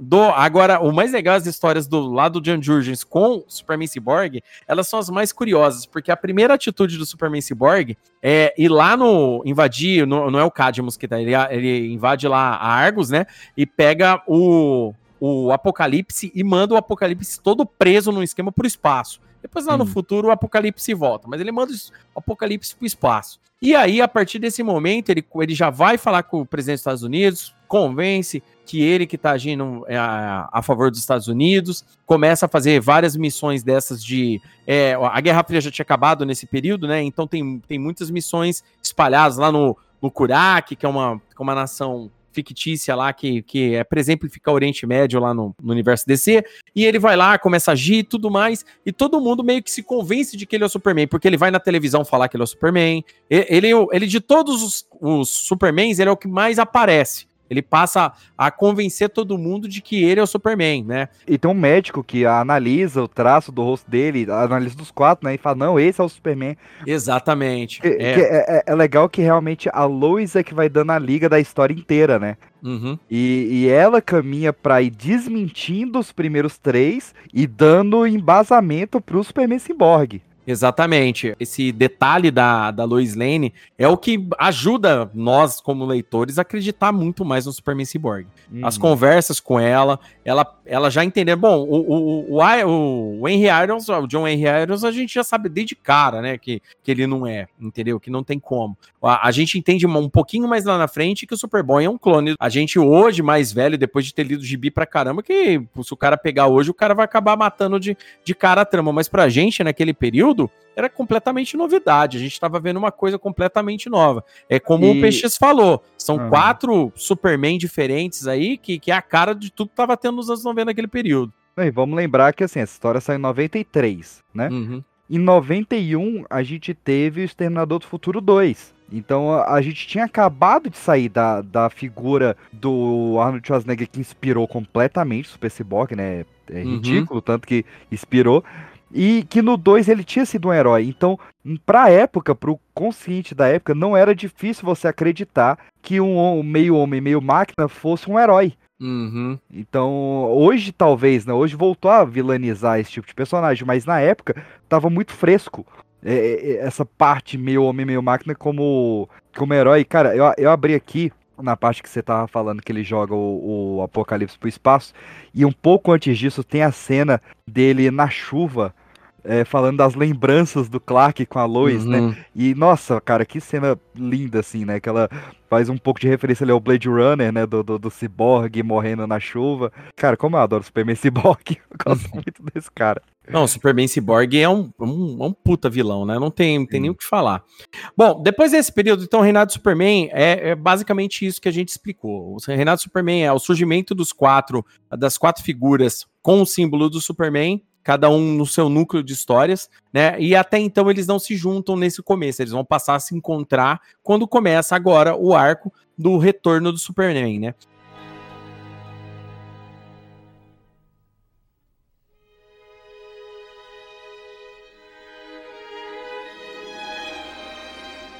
do. Agora, o mais legal é as histórias do lado de John Jurgens com Superman Cyborg, elas são as mais curiosas, porque a primeira atitude do Superman Cyborg é ir lá no. invadir, no, não é o Cadmus que tá, ele, ele invade lá a Argus, né? E pega o o Apocalipse e manda o Apocalipse todo preso num esquema pro espaço. Depois lá hum. no futuro o Apocalipse volta, mas ele manda o Apocalipse pro espaço. E aí, a partir desse momento, ele, ele já vai falar com o presidente dos Estados Unidos, convence que ele que está agindo é, a, a, favor dos Estados Unidos, começa a fazer várias missões dessas de. É, a Guerra Fria já tinha acabado nesse período, né? Então tem, tem muitas missões espalhadas lá no, no Kurak, que é uma, é uma nação fictícia lá que, que é, por exemplificar o Oriente Médio lá no, no, universo DC, e ele vai lá, começa a agir e tudo mais, e todo mundo meio que se convence de que ele é o Superman, porque ele vai na televisão falar que ele é o Superman. Ele, ele, ele de todos os, os Supermans, ele é o que mais aparece. Ele passa a convencer todo mundo de que ele é o Superman, né? E tem um médico que analisa o traço do rosto dele, analisa dos quatro, né? E fala, não, esse é o Superman. Exatamente. É, é. é, é legal que realmente a Lois é que vai dando a liga da história inteira, né? Uhum. E, e, ela caminha para ir desmentindo os primeiros três e dando embasamento pro Superman Cyborg. Exatamente. Esse detalhe da, da Lois Lane é o que ajuda nós, como leitores, a acreditar muito mais no Superman Cyborg. Uhum. As conversas com ela, ela, ela já entendeu. Bom, o, o, o, o Henry Irons, o John Henry Irons, a gente já sabe desde cara, né, que, que ele não é, entendeu? Que não tem como. A, a gente entende um pouquinho mais lá na frente que o Superboy é um clone. A gente hoje, mais velho, depois de ter lido gibi pra caramba, que se o cara pegar hoje, o cara vai acabar matando de, de cara a trama. Mas pra gente, naquele período, era completamente novidade. A gente estava vendo uma coisa completamente nova. É como e... o PX falou: são uhum. quatro Superman diferentes aí, que, que é a cara de tudo que estava tendo nos anos 90 naquele período. E vamos lembrar que assim, essa história saiu em 93, né? Uhum. Em 91, a gente teve o Exterminador do Futuro 2. Então a, gente tinha acabado de sair da, da figura do Arnold Schwarzenegger que inspirou completamente o Super Cyborg, né? É uhum. ridículo, uhum. tanto que inspirou. E que no 2 ele tinha sido um herói. Então, pra época, pro consciente da época, não era difícil você acreditar que um meio homem, meio máquina fosse um herói. Uhum. Então, hoje talvez, né? Hoje voltou a vilanizar esse tipo de personagem, mas na época tava muito fresco. É, é, é essa parte meio homem, meio máquina como, como herói. Cara, eu, eu abri aqui na parte que você tava falando que ele joga o, o Apocalipse pro espaço. E um pouco antes disso tem a cena dele na chuva é, falando das lembranças do Clark com a Lois, né? uhum. né? E, nossa, cara, que cena linda, assim, né? Que ela faz um pouco de referência ali ao Blade Runner, né? Do, do, do Cyborg morrendo na chuva. Cara, como eu adoro Superman Cyborg. [laughs] Eu gosto uhum. muito desse cara. Não, o Superman Cyborg é um, um, um puta vilão, né? Não tem, não tem nem o que falar. Bom, depois desse período, então, o reinado do Superman é, é, basicamente isso que a gente explicou. O reinado do Superman é o surgimento dos quatro, das quatro figuras com o símbolo do Superman, cada um no seu núcleo de histórias, né? E até então eles não se juntam nesse começo, eles vão passar a se encontrar quando começa agora o arco do retorno do Superman, né?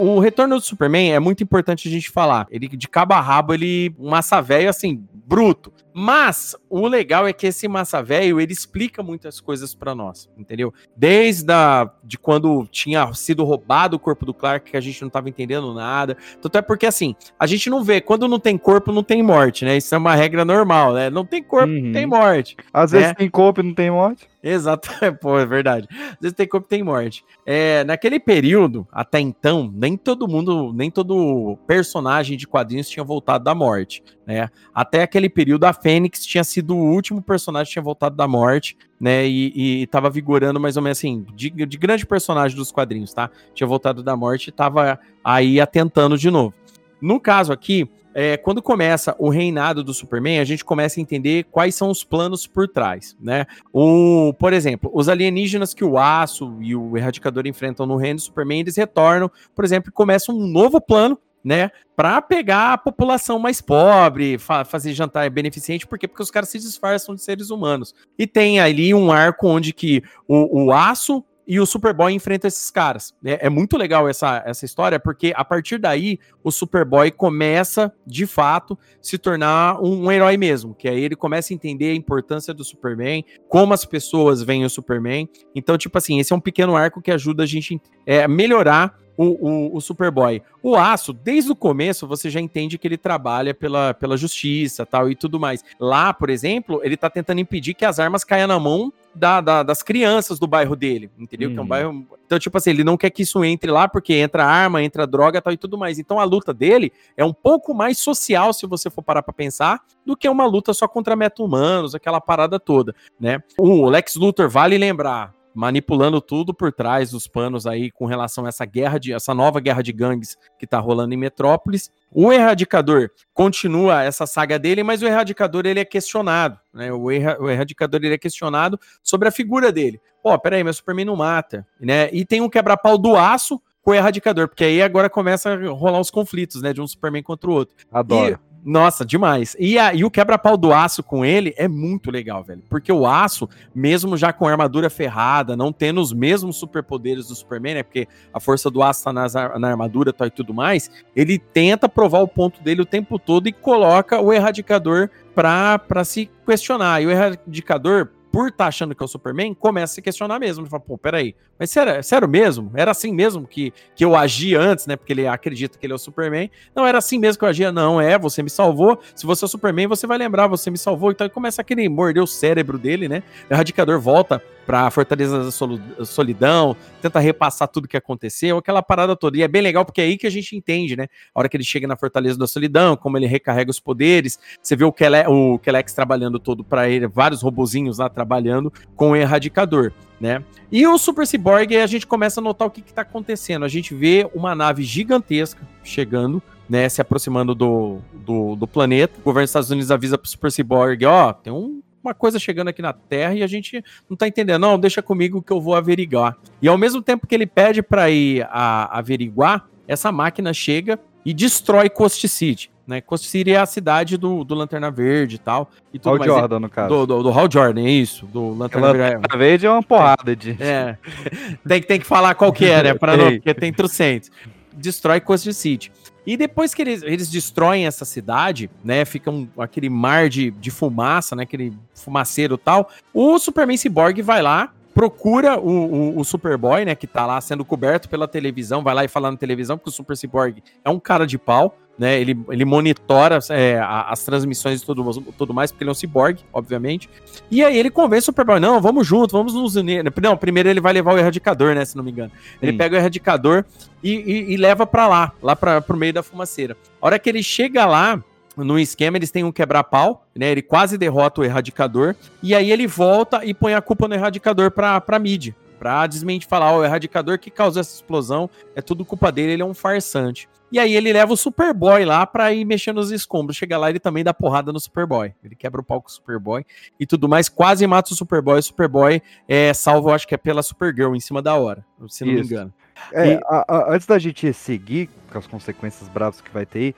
O retorno do Superman é muito importante a gente falar. Ele de cabo a rabo, ele massa velho assim, bruto. Mas o legal é que esse massa velho, ele explica muitas coisas para nós, entendeu? Desde a, de quando tinha sido roubado o corpo do Clark, que a gente não tava entendendo nada. Tanto é porque, assim, a gente não vê, quando não tem corpo, não tem morte, né? Isso é uma regra normal, né? Não tem corpo, uhum. tem morte. Às né? vezes tem corpo e não tem morte. Exato, [laughs] pô, é verdade. Às vezes tem corpo tem morte. É, naquele período, até então, nem todo mundo, nem todo personagem de quadrinhos tinha voltado da morte, né? Até aquele período, a Fênix tinha sido o último personagem que tinha voltado da morte, né? E, e tava vigorando mais ou menos assim, de, de grande personagem dos quadrinhos, tá? Tinha voltado da morte e tava aí atentando de novo. No caso aqui, é, quando começa o reinado do Superman, a gente começa a entender quais são os planos por trás, né? O, por exemplo, os alienígenas que o Aço e o Erradicador enfrentam no reino do Superman, eles retornam, por exemplo, e começam um novo plano né, para pegar a população mais pobre, fa fazer jantar beneficente, por quê? Porque os caras se disfarçam de seres humanos. E tem ali um arco onde que o, o aço e o Superboy enfrenta esses caras. É, é, muito legal essa, essa história, porque a partir daí o Superboy começa, de fato, se tornar um, um, herói mesmo. Que aí ele começa a entender a importância do Superman, como as pessoas veem o Superman. Então, tipo assim, esse é um pequeno arco que ajuda a gente a é, melhorar o, o, o Superboy. O Aço, desde o começo, você já entende que ele trabalha pela, pela justiça tal e tudo mais. Lá, por exemplo, ele tá tentando impedir que as armas caiam na mão da, da, das crianças do bairro dele, entendeu? Uhum. Que é um uhum. bairro. Então, tipo assim, ele não quer que isso entre lá porque entra arma, entra droga tal e tudo mais. Então, a luta dele é um pouco mais social, se você for parar pra pensar, do que uma luta só contra meta-humanos, aquela parada toda, né? O Lex Luthor, vale lembrar, manipulando tudo por trás dos panos aí com relação a essa guerra de essa nova guerra de gangues que tá rolando em Metrópolis. O Erradicador continua essa saga dele, mas o Erradicador ele é questionado, né? O, erra, o Erradicador ele é questionado sobre a figura dele. Pô, peraí, meu Superman não mata, né? E tem um quebra-pau do aço com o Erradicador, porque aí agora começa a rolar os conflitos, né? De um Superman contra o outro. Adoro. E, nossa, demais. E, a, e o quebra-pau do aço com ele é muito legal, velho. Porque o aço, mesmo já com armadura ferrada, não tendo os mesmos superpoderes do Superman, né? Porque a força do aço tá nas, na armadura tal, e tudo mais, ele tenta provar o ponto dele o tempo todo e coloca o erradicador pra, pra se questionar. E o erradicador, por estar tá achando que é o Superman, começa a se questionar mesmo. Ele fala, pô, peraí, mas sério, sério mesmo? Era assim mesmo que, que eu agia antes, né? Porque ele acredita que ele é o Superman. Não, era assim mesmo que eu agia. Não, é, você me salvou. Se você é o Superman, você vai lembrar, você me salvou. Então começa aquele morder o cérebro dele, né? O Erradicador volta pra Fortaleza da Solidão, tenta repassar tudo que aconteceu, aquela parada toda. E é bem legal porque é aí que a gente entende, né? A hora que ele chega na Fortaleza da Solidão, como ele recarrega os poderes, você vê o, Kele o Kelex trabalhando todo para ele, vários robozinhos lá trabalhando com o Erradicador. Né? E o Super Cyborg, a gente começa a notar o que está acontecendo. A gente vê uma nave gigantesca chegando, né, se aproximando do, do, do planeta. O governo dos Estados Unidos avisa para o Super Cyborg, ó, tem um uma coisa chegando aqui na Terra e a gente não tá entendendo. Não, deixa comigo que eu vou averiguar. E ao mesmo tempo que ele pede para ir a, averiguar, essa máquina chega e destrói Coast City. Né? Coast City é a cidade do, do Lanterna Verde e tal. E tudo Hal mais. Jordan, no caso. Do, do, do Hal Jordan, é isso. Do Lanterna, Lanterna Verde. Verde é uma porrada de. É. [laughs] tem, tem que falar qual que é, né? Pra [laughs] não, porque tem trocentos. Destrói Coast City. E depois que eles, eles destroem essa cidade, né? Fica um, aquele mar de, de fumaça, né? Aquele fumaceiro tal. O Superman Cyborg vai lá, procura o, o, o, Superboy, né? Que tá lá sendo coberto pela televisão, vai lá e fala na televisão, porque o Super Cyborg é um cara de pau né? Ele, ele monitora é, as transmissões e tudo, tudo mais, porque ele é um cyborg, obviamente. E aí ele convence o Superboy, não, vamos junto, vamos nos unir. Não, primeiro ele vai levar o erradicador, né? Se não me engano. Ele Sim. pega o erradicador e, e, e leva para lá, lá para pro meio da fumaceira. A hora que ele chega lá, no esquema, eles têm um quebra-pau, né? Ele quase derrota o erradicador. E aí ele volta e põe a culpa no erradicador pra, pra mídia. Pra desmente falar, ó, o erradicador que causou essa explosão é tudo culpa dele, ele é um farsante. E aí ele leva o Superboy lá pra ir mexendo nos escombros. Chega lá, ele também dá porrada no Superboy. Ele quebra o palco com o Superboy e tudo mais. Quase mata o Superboy. O Superboy é salvo, acho que é pela Supergirl em cima da hora, se não Isso. me engano. É, e... a, a, antes da gente seguir com as consequências bravas que vai ter aí,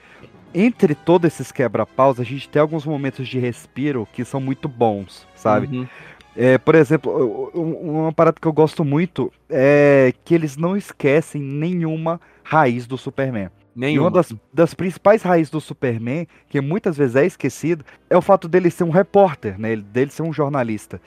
entre todos esses quebra-paus, a gente tem alguns momentos de respiro que são muito bons, sabe? Uhum. É, por exemplo, uma parada que eu gosto muito é que eles não esquecem nenhuma raiz do Superman. Nenhuma. E uma das, das, principais raízes do Superman, que muitas vezes é esquecido, é o fato dele ser um repórter, né? Dele ser um jornalista.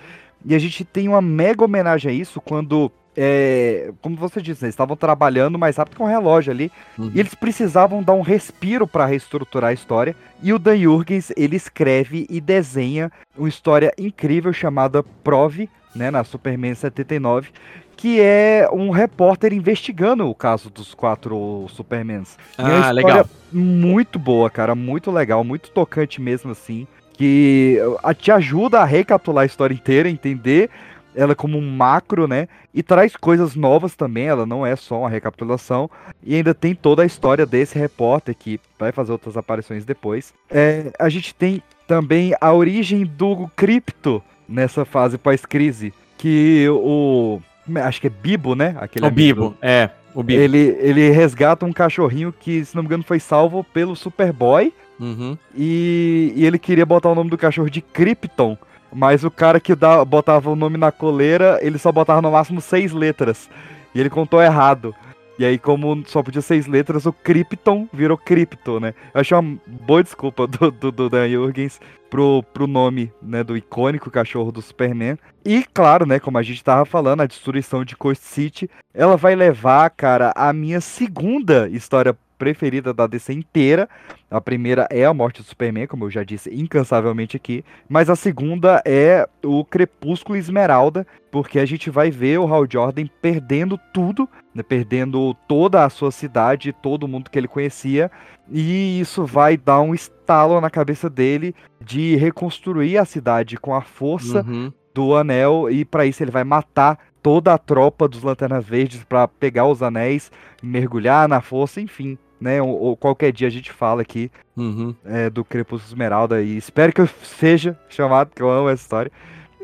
E a gente tem uma mega homenagem a isso quando é, como você disse, eles estavam trabalhando mais rápido que um relógio ali, uhum. e eles precisavam dar um respiro para reestruturar a história. E o Dan Jurgens, ele escreve e desenha uma história incrível chamada Prove, né, na Superman 79, que é um repórter investigando o caso dos quatro Supermans. Ah, legal. Muito boa, cara, muito legal, muito tocante mesmo assim, que te ajuda a recapitular a história inteira, entender ela como um macro, né? E traz coisas novas também, ela não é só uma recapitulação. E ainda tem toda a história desse repórter que vai fazer outras aparições depois. É, a gente tem também a origem do cripto nessa fase pós-crise. Que o. Acho que é Bibo, né? Aquele o Bibo, é. O Bibo. Ele, ele resgata um cachorrinho que, se não me engano, foi salvo pelo Superboy. Uhum. E, e ele queria botar o nome do cachorro de Krypton. Mas o cara que dá, botava o nome na coleira, ele só botava no máximo seis letras. E ele contou errado. E aí, como só podia seis letras, o Krypton virou Krypto, né? Eu achei uma boa desculpa do, do, do Dan Jurgens pro, pro nome, né, do icônico cachorro do Superman. E, claro, né, como a gente tava falando, a destruição de Coast City, ela vai levar, cara, a minha segunda história preferida da DC inteira. A primeira é a morte do Superman, como eu já disse incansavelmente aqui, mas a segunda é o Crepúsculo Esmeralda, porque a gente vai ver o Hal Jordan perdendo tudo, né, perdendo toda a sua cidade, todo mundo que ele conhecia, e isso vai dar um estalo na cabeça dele de reconstruir a cidade com a força uhum. do anel, e para isso ele vai matar toda a tropa dos Lanternas Verdes para pegar os anéis, mergulhar na força, enfim né? Ou, ou, qualquer dia a gente fala aqui uhum. é, do Crepúsculo Esmeralda. E espero que eu seja chamado, que eu amo essa história.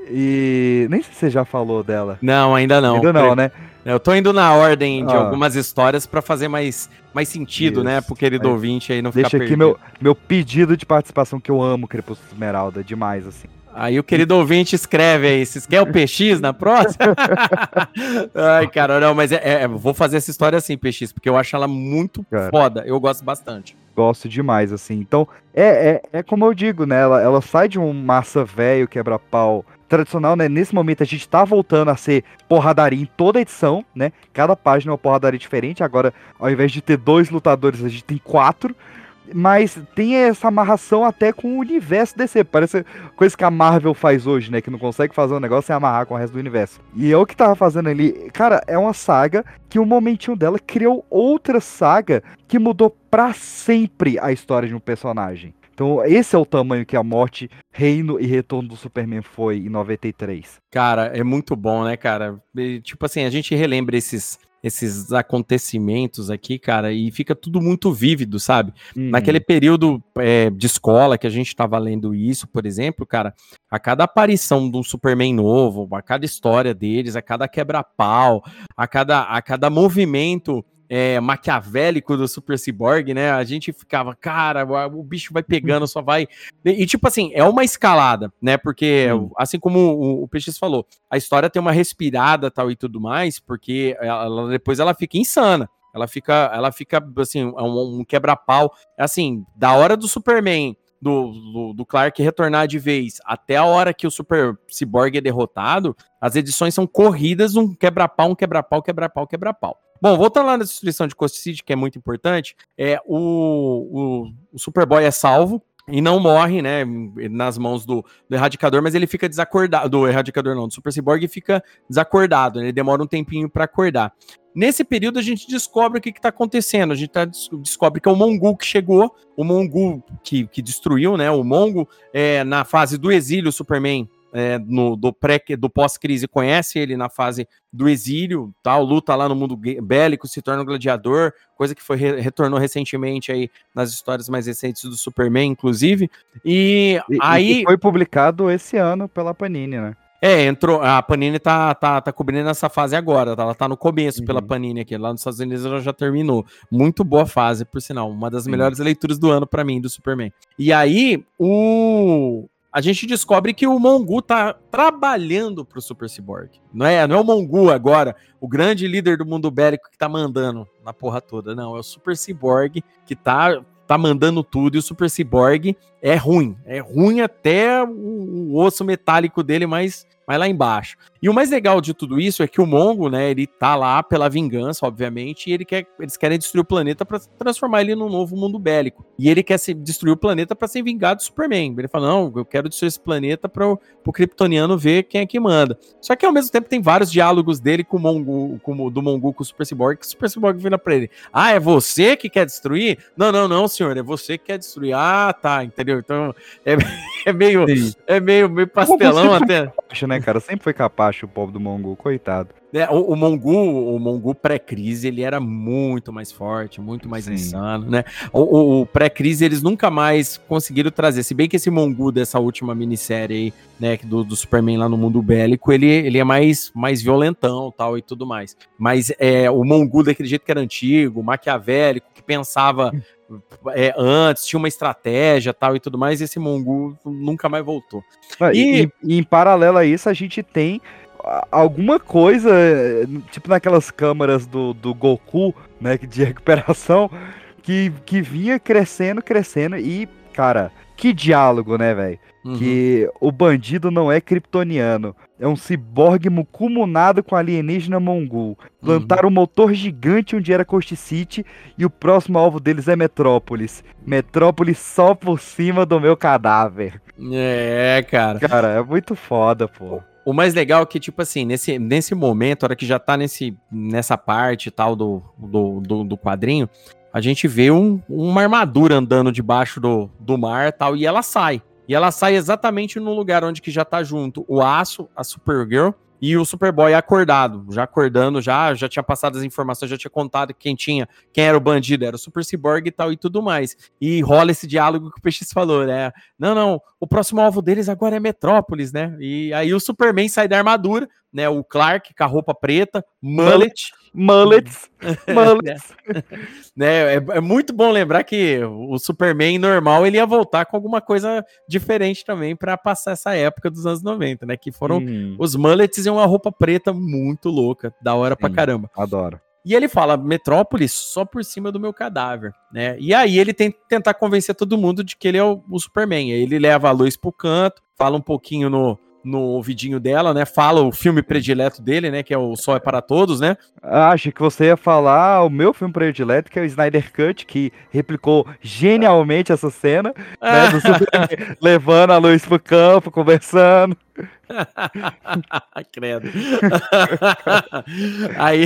E nem sei se você já falou dela. Não, ainda não. Ainda não, né? Eu tô indo na ordem de ah. algumas histórias para fazer mais, mais sentido, né, Isso. né? Pro querido aí, ouvinte aí não ficar Deixa aqui meu, meu pedido de participação, que eu amo Crepúsculo Esmeralda demais, assim. Aí o querido ouvinte escreve aí, vocês querem o PX na próxima? [laughs] Ai, cara, não, mas é, é, vou fazer essa história assim, PX, porque eu acho ela muito cara, foda, eu gosto bastante. Gosto demais, assim. Então, é, é, é como eu digo, né, ela, ela sai de um massa velho, quebra-pau tradicional, né, nesse momento a gente tá voltando a ser porradaria em toda a edição, né, cada página é uma porradaria diferente, agora ao invés de ter dois lutadores, a gente tem quatro, mas tem essa amarração até com o universo DC. Parece coisa que a Marvel faz hoje, né? Que não consegue fazer um negócio e amarrar com o resto do universo. E eu que tava fazendo ali, cara, é uma saga que um momentinho dela criou outra saga que mudou para sempre a história de um personagem. Então, esse é o tamanho que a morte, reino e retorno do Superman foi em 93. Cara, é muito bom, né, cara? E, tipo assim, a gente relembra esses esses acontecimentos aqui, cara, e fica tudo muito vívido, sabe? Uhum. Naquele período é, de escola que a gente estava lendo isso, por exemplo, cara, a cada aparição de um Superman novo, a cada história deles, a cada quebra-pau, a cada, a cada movimento é, maquiavélico do Super Cyborg, né? A gente ficava, cara, o bicho vai pegando, só vai. E, tipo assim, é uma escalada, né? Porque, hum. assim como o, o PX falou, a história tem uma respirada tal e tudo mais, porque ela, depois ela fica insana. Ela fica, ela fica assim, é um, um quebra-pau. Assim, da hora do Superman do, do, do, Clark retornar de vez até a hora que o Super Cyborg é derrotado, as edições são corridas, um quebra-pau, um quebra-pau, quebra-pau, quebra-pau. Bom, voltando lá na destruição de Coast City, que é muito importante, é o, o, o Superboy é salvo, e não morre, né, nas mãos do, do, Erradicador, mas ele fica desacordado, do Erradicador não, do Super Cyborg fica desacordado, né, ele demora um tempinho para acordar. Nesse período a gente descobre o que está acontecendo, a gente tá, descobre que é o Mongu que chegou, o Mongu que, que destruiu, né, o Mongo, é, na fase do exílio, o Superman é, no, do pré do pós-crise conhece ele na fase do exílio, tal, luta lá no mundo bélico, se torna um gladiador, coisa que foi re retornou recentemente aí nas histórias mais recentes do Superman, inclusive. E, e aí e foi publicado esse ano pela Panini, né? É, entrou. A Panini tá, tá, tá cobrindo essa fase agora. Tá, ela tá no começo uhum. pela Panini aqui. Lá nos Estados Unidos ela já terminou. Muito boa fase, por sinal. Uma das melhores leituras do ano para mim, do Superman. E aí, o, a gente descobre que o Mongu tá trabalhando pro Super Cyborg. Não é, não é o Mongu agora, o grande líder do mundo bélico que tá mandando na porra toda. Não, é o Super Cyborg que tá, tá mandando tudo e o Super Cyborg é ruim. É ruim até o, o osso metálico dele, mas mas lá embaixo. E o mais legal de tudo isso é que o Mongo, né, ele tá lá pela vingança, obviamente, e ele quer, eles querem destruir o planeta para transformar ele num novo mundo bélico. E ele quer se, destruir o planeta para ser vingado do Superman. Ele fala: "Não, eu quero destruir esse planeta para o Kryptoniano ver quem é que manda". Só que ao mesmo tempo tem vários diálogos dele com o Mongo, com, do Mongo com o Super Cyborg, que o Super Cyborg vira para ele: "Ah, é você que quer destruir?". "Não, não, não, senhor, é você que quer destruir". "Ah, tá, entendeu?". Então é, [laughs] é meio é meio meio pastelão até. Acho, né, cara? Sempre foi capacho o povo do Mongu, coitado. É, o, o Mongu, o Mongu pré-crise, ele era muito mais forte, muito mais Sim. insano, né? O, o, o pré-crise, eles nunca mais conseguiram trazer. Se bem que esse Mongu dessa última minissérie aí, né, do, do Superman lá no mundo bélico, ele, ele é mais, mais violentão tal e tudo mais. Mas é, o Mongu daquele jeito que era antigo, maquiavélico, que pensava [laughs] é, antes, tinha uma estratégia tal e tudo mais, e esse Mongu nunca mais voltou. Ah, e, e, e, em paralelo a isso, a gente tem alguma coisa, tipo naquelas câmaras do, do Goku, né, de [laughs] recuperação, que, que vinha crescendo, crescendo e, cara, que diálogo, né, velho? Uhum. Que o bandido não é kryptoniano. É um ciborgue mucumunado com alienígena mongol. Plantaram uhum. um motor gigante onde era Coast City e o próximo alvo deles é Metrópolis. Metrópolis só por cima do meu cadáver. É, cara. Cara, é muito foda, pô. O mais legal é que, tipo assim, nesse, nesse momento, a hora que já tá nesse, nessa parte tal do, do, do, do quadrinho, a gente vê um, uma armadura andando debaixo do, do mar tal, e ela sai. E ela sai exatamente no lugar onde que já tá junto o Aço, a Supergirl e o Superboy acordado, já acordando, já já tinha passado as informações, já tinha contado quem tinha, quem era o bandido, era o Super Cyborg e tal e tudo mais. E rola esse diálogo que o PX falou, né? Não, não, o próximo alvo deles agora é Metrópolis, né? E aí o Superman sai da armadura, né? O Clark com a roupa preta, mullet. Mullets. Mullets. [laughs] né? É, é, muito bom lembrar que o Superman normal ele ia voltar com alguma coisa diferente também para passar essa época dos anos 90, né? Que foram hum. os mullets e uma roupa preta muito louca, da hora Sim, pra caramba. Adoro. E ele fala Metrópolis só por cima do meu cadáver, né? E aí ele tem tentar convencer todo mundo de que ele é o, o Superman. Aí ele leva a luz pro canto, fala um pouquinho no, no ouvidinho dela, né? Fala o filme predileto dele, né? Que é o Sol é para Todos, né? Acho que você ia falar o meu filme predileto, que é o Snyder Cut, que replicou genialmente essa cena, né? Do [laughs] levando a luz pro campo, conversando. [laughs] Credo. [laughs] aí,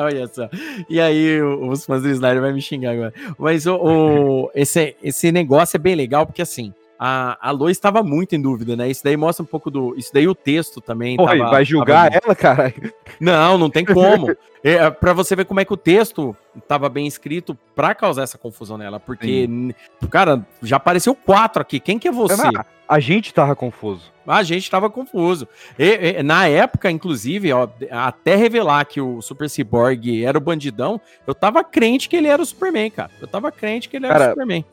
olha só. E aí, os fãs do Snyder vão me xingar agora. Mas o, o, esse, esse negócio é bem legal, porque assim, a, a Lois estava muito em dúvida, né? Isso daí mostra um pouco do. Isso daí o texto também. Oi, tava, vai julgar tava... ela, cara? Não, não tem como. [laughs] é, para você ver como é que o texto estava bem escrito para causar essa confusão nela. Porque, Sim. cara, já apareceu quatro aqui. Quem que é você? Não, a gente tava confuso. A gente tava confuso. E, e, na época, inclusive, ó, até revelar que o Super Cyborg era o bandidão, eu tava crente que ele era o Superman, cara. Eu tava crente que ele era cara, o Superman.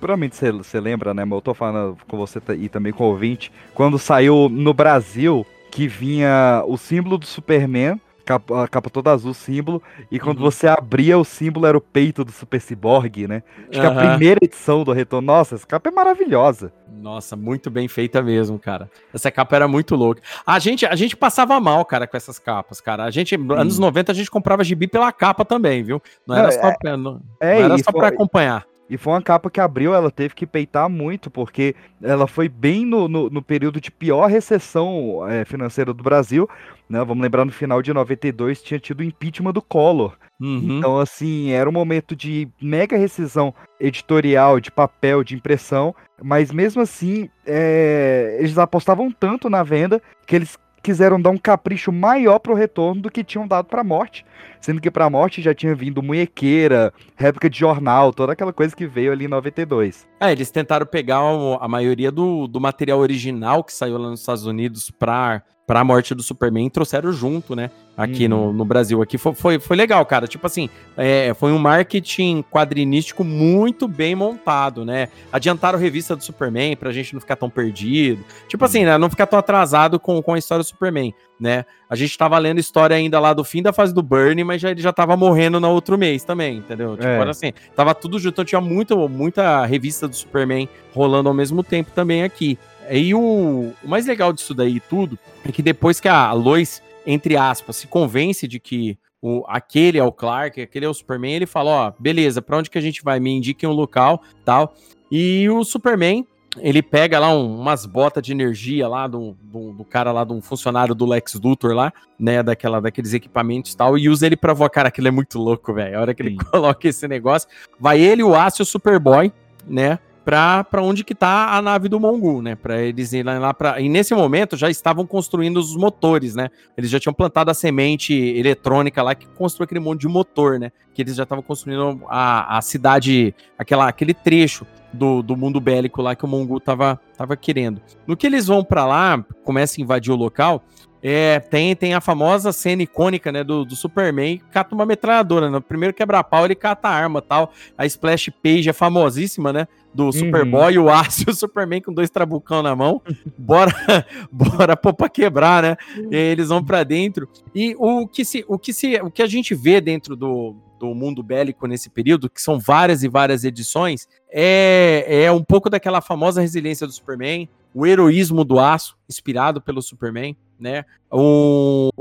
Provavelmente você lembra, né? Mas eu tô falando com você e também com o ouvinte. Quando saiu no Brasil que vinha o símbolo do Superman capa, a capa toda azul, símbolo, e quando uhum. você abria o símbolo era o peito do Super Cyborg, né? Acho uhum. que a primeira edição do Retorno, nossa, essa capa é maravilhosa. Nossa, muito bem feita mesmo, cara. Essa capa era muito louca. A gente, a gente passava mal, cara, com essas capas, cara. A gente, hum. anos 90, a gente comprava gibi pela capa também, viu? Não era só, é, não, é não era só pra acompanhar. E foi uma capa que abriu, ela teve que peitar muito, porque ela foi bem no, no, no período de pior recessão é, financeira do Brasil. Né? Vamos lembrar, no final de 92 tinha tido o impeachment do Collor. Uhum. Então, assim, era um momento de mega rescisão editorial, de papel, de impressão. Mas mesmo assim, é, eles apostavam tanto na venda que eles quiseram dar um capricho maior pro retorno do que tinham dado pra morte. Sendo que pra morte já tinha vindo munhequeira, réplica de jornal, toda aquela coisa que veio ali em 92. É, eles tentaram pegar a maioria do, do material original que saiu lá nos Estados Unidos pra para a morte do Superman trouxeram junto, né? Aqui uhum. no, no Brasil. Aqui foi, foi, foi legal, cara. Tipo assim, é, foi um marketing quadrinístico muito bem montado, né? Adiantaram a revista do Superman pra gente não ficar tão perdido. Tipo assim, né? Não ficar tão atrasado com, com a história do Superman, né? A gente tava lendo história ainda lá do fim da fase do Burnie, mas já, ele já tava morrendo no outro mês também, entendeu? Tipo, é. era assim, tava tudo junto. Então tinha muito, muita revista do Superman rolando ao mesmo tempo também aqui. E o, o mais legal disso daí tudo é que depois que a Lois, entre aspas, se convence de que o, aquele é o Clark, aquele é o Superman, ele fala, ó, beleza, pra onde que a gente vai? Me indiquem um local, tal. E o Superman, ele pega lá um, umas botas de energia lá do, do, do, cara lá, de um funcionário do Lex Luthor lá, né, daquela, daqueles equipamentos e tal, e usa ele pra voar. Cara, aquilo é muito louco, velho. A hora que Sim. ele [laughs] coloca esse negócio, vai ele, o Aço e o Superboy, né, para onde que tá a nave do Mongu, né? Para eles irem lá para e nesse momento já estavam construindo os motores, né? Eles já tinham plantado a semente eletrônica lá que construiu aquele monte de motor, né? Que eles já estavam construindo a, a cidade, aquela aquele trecho do, do mundo bélico lá que o Mongu tava, tava querendo. No que eles vão para lá, começa a invadir o local, É, tem, tem a famosa cena icônica, né, do, do Superman, cata uma metralhadora, no né? primeiro quebra-pau ele cata a arma tal, a splash page é famosíssima, né, do uhum. Superboy, o Aço e o Superman com dois trabucão na mão, [laughs] bora, bora pô, pra quebrar, né, e eles vão para dentro, e o que, se, o, que se, o que a gente vê dentro do, do mundo bélico nesse período, que são várias e várias edições, é, é um pouco daquela famosa resiliência do Superman, o heroísmo do aço, inspirado pelo Superman, né?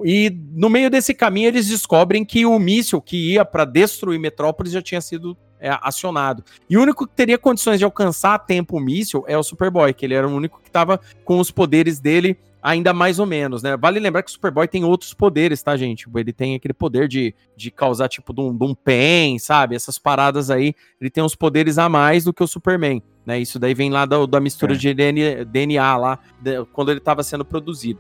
E no meio desse caminho eles descobrem que o míssil que ia para destruir Metrópolis já tinha sido é, acionado. E o único que teria condições de alcançar a tempo o míssil é o Superboy, que ele era o único que estava com os poderes dele ainda mais ou menos, né? Vale lembrar que o Superboy tem outros poderes, tá, gente? Ele tem aquele poder de, de causar, tipo, de um, de um pen, sabe? Essas paradas aí. Ele tem uns poderes a mais do que o Superman, né? Isso daí vem lá da, da mistura é. de DNA, DNA lá, de, quando ele estava sendo produzido.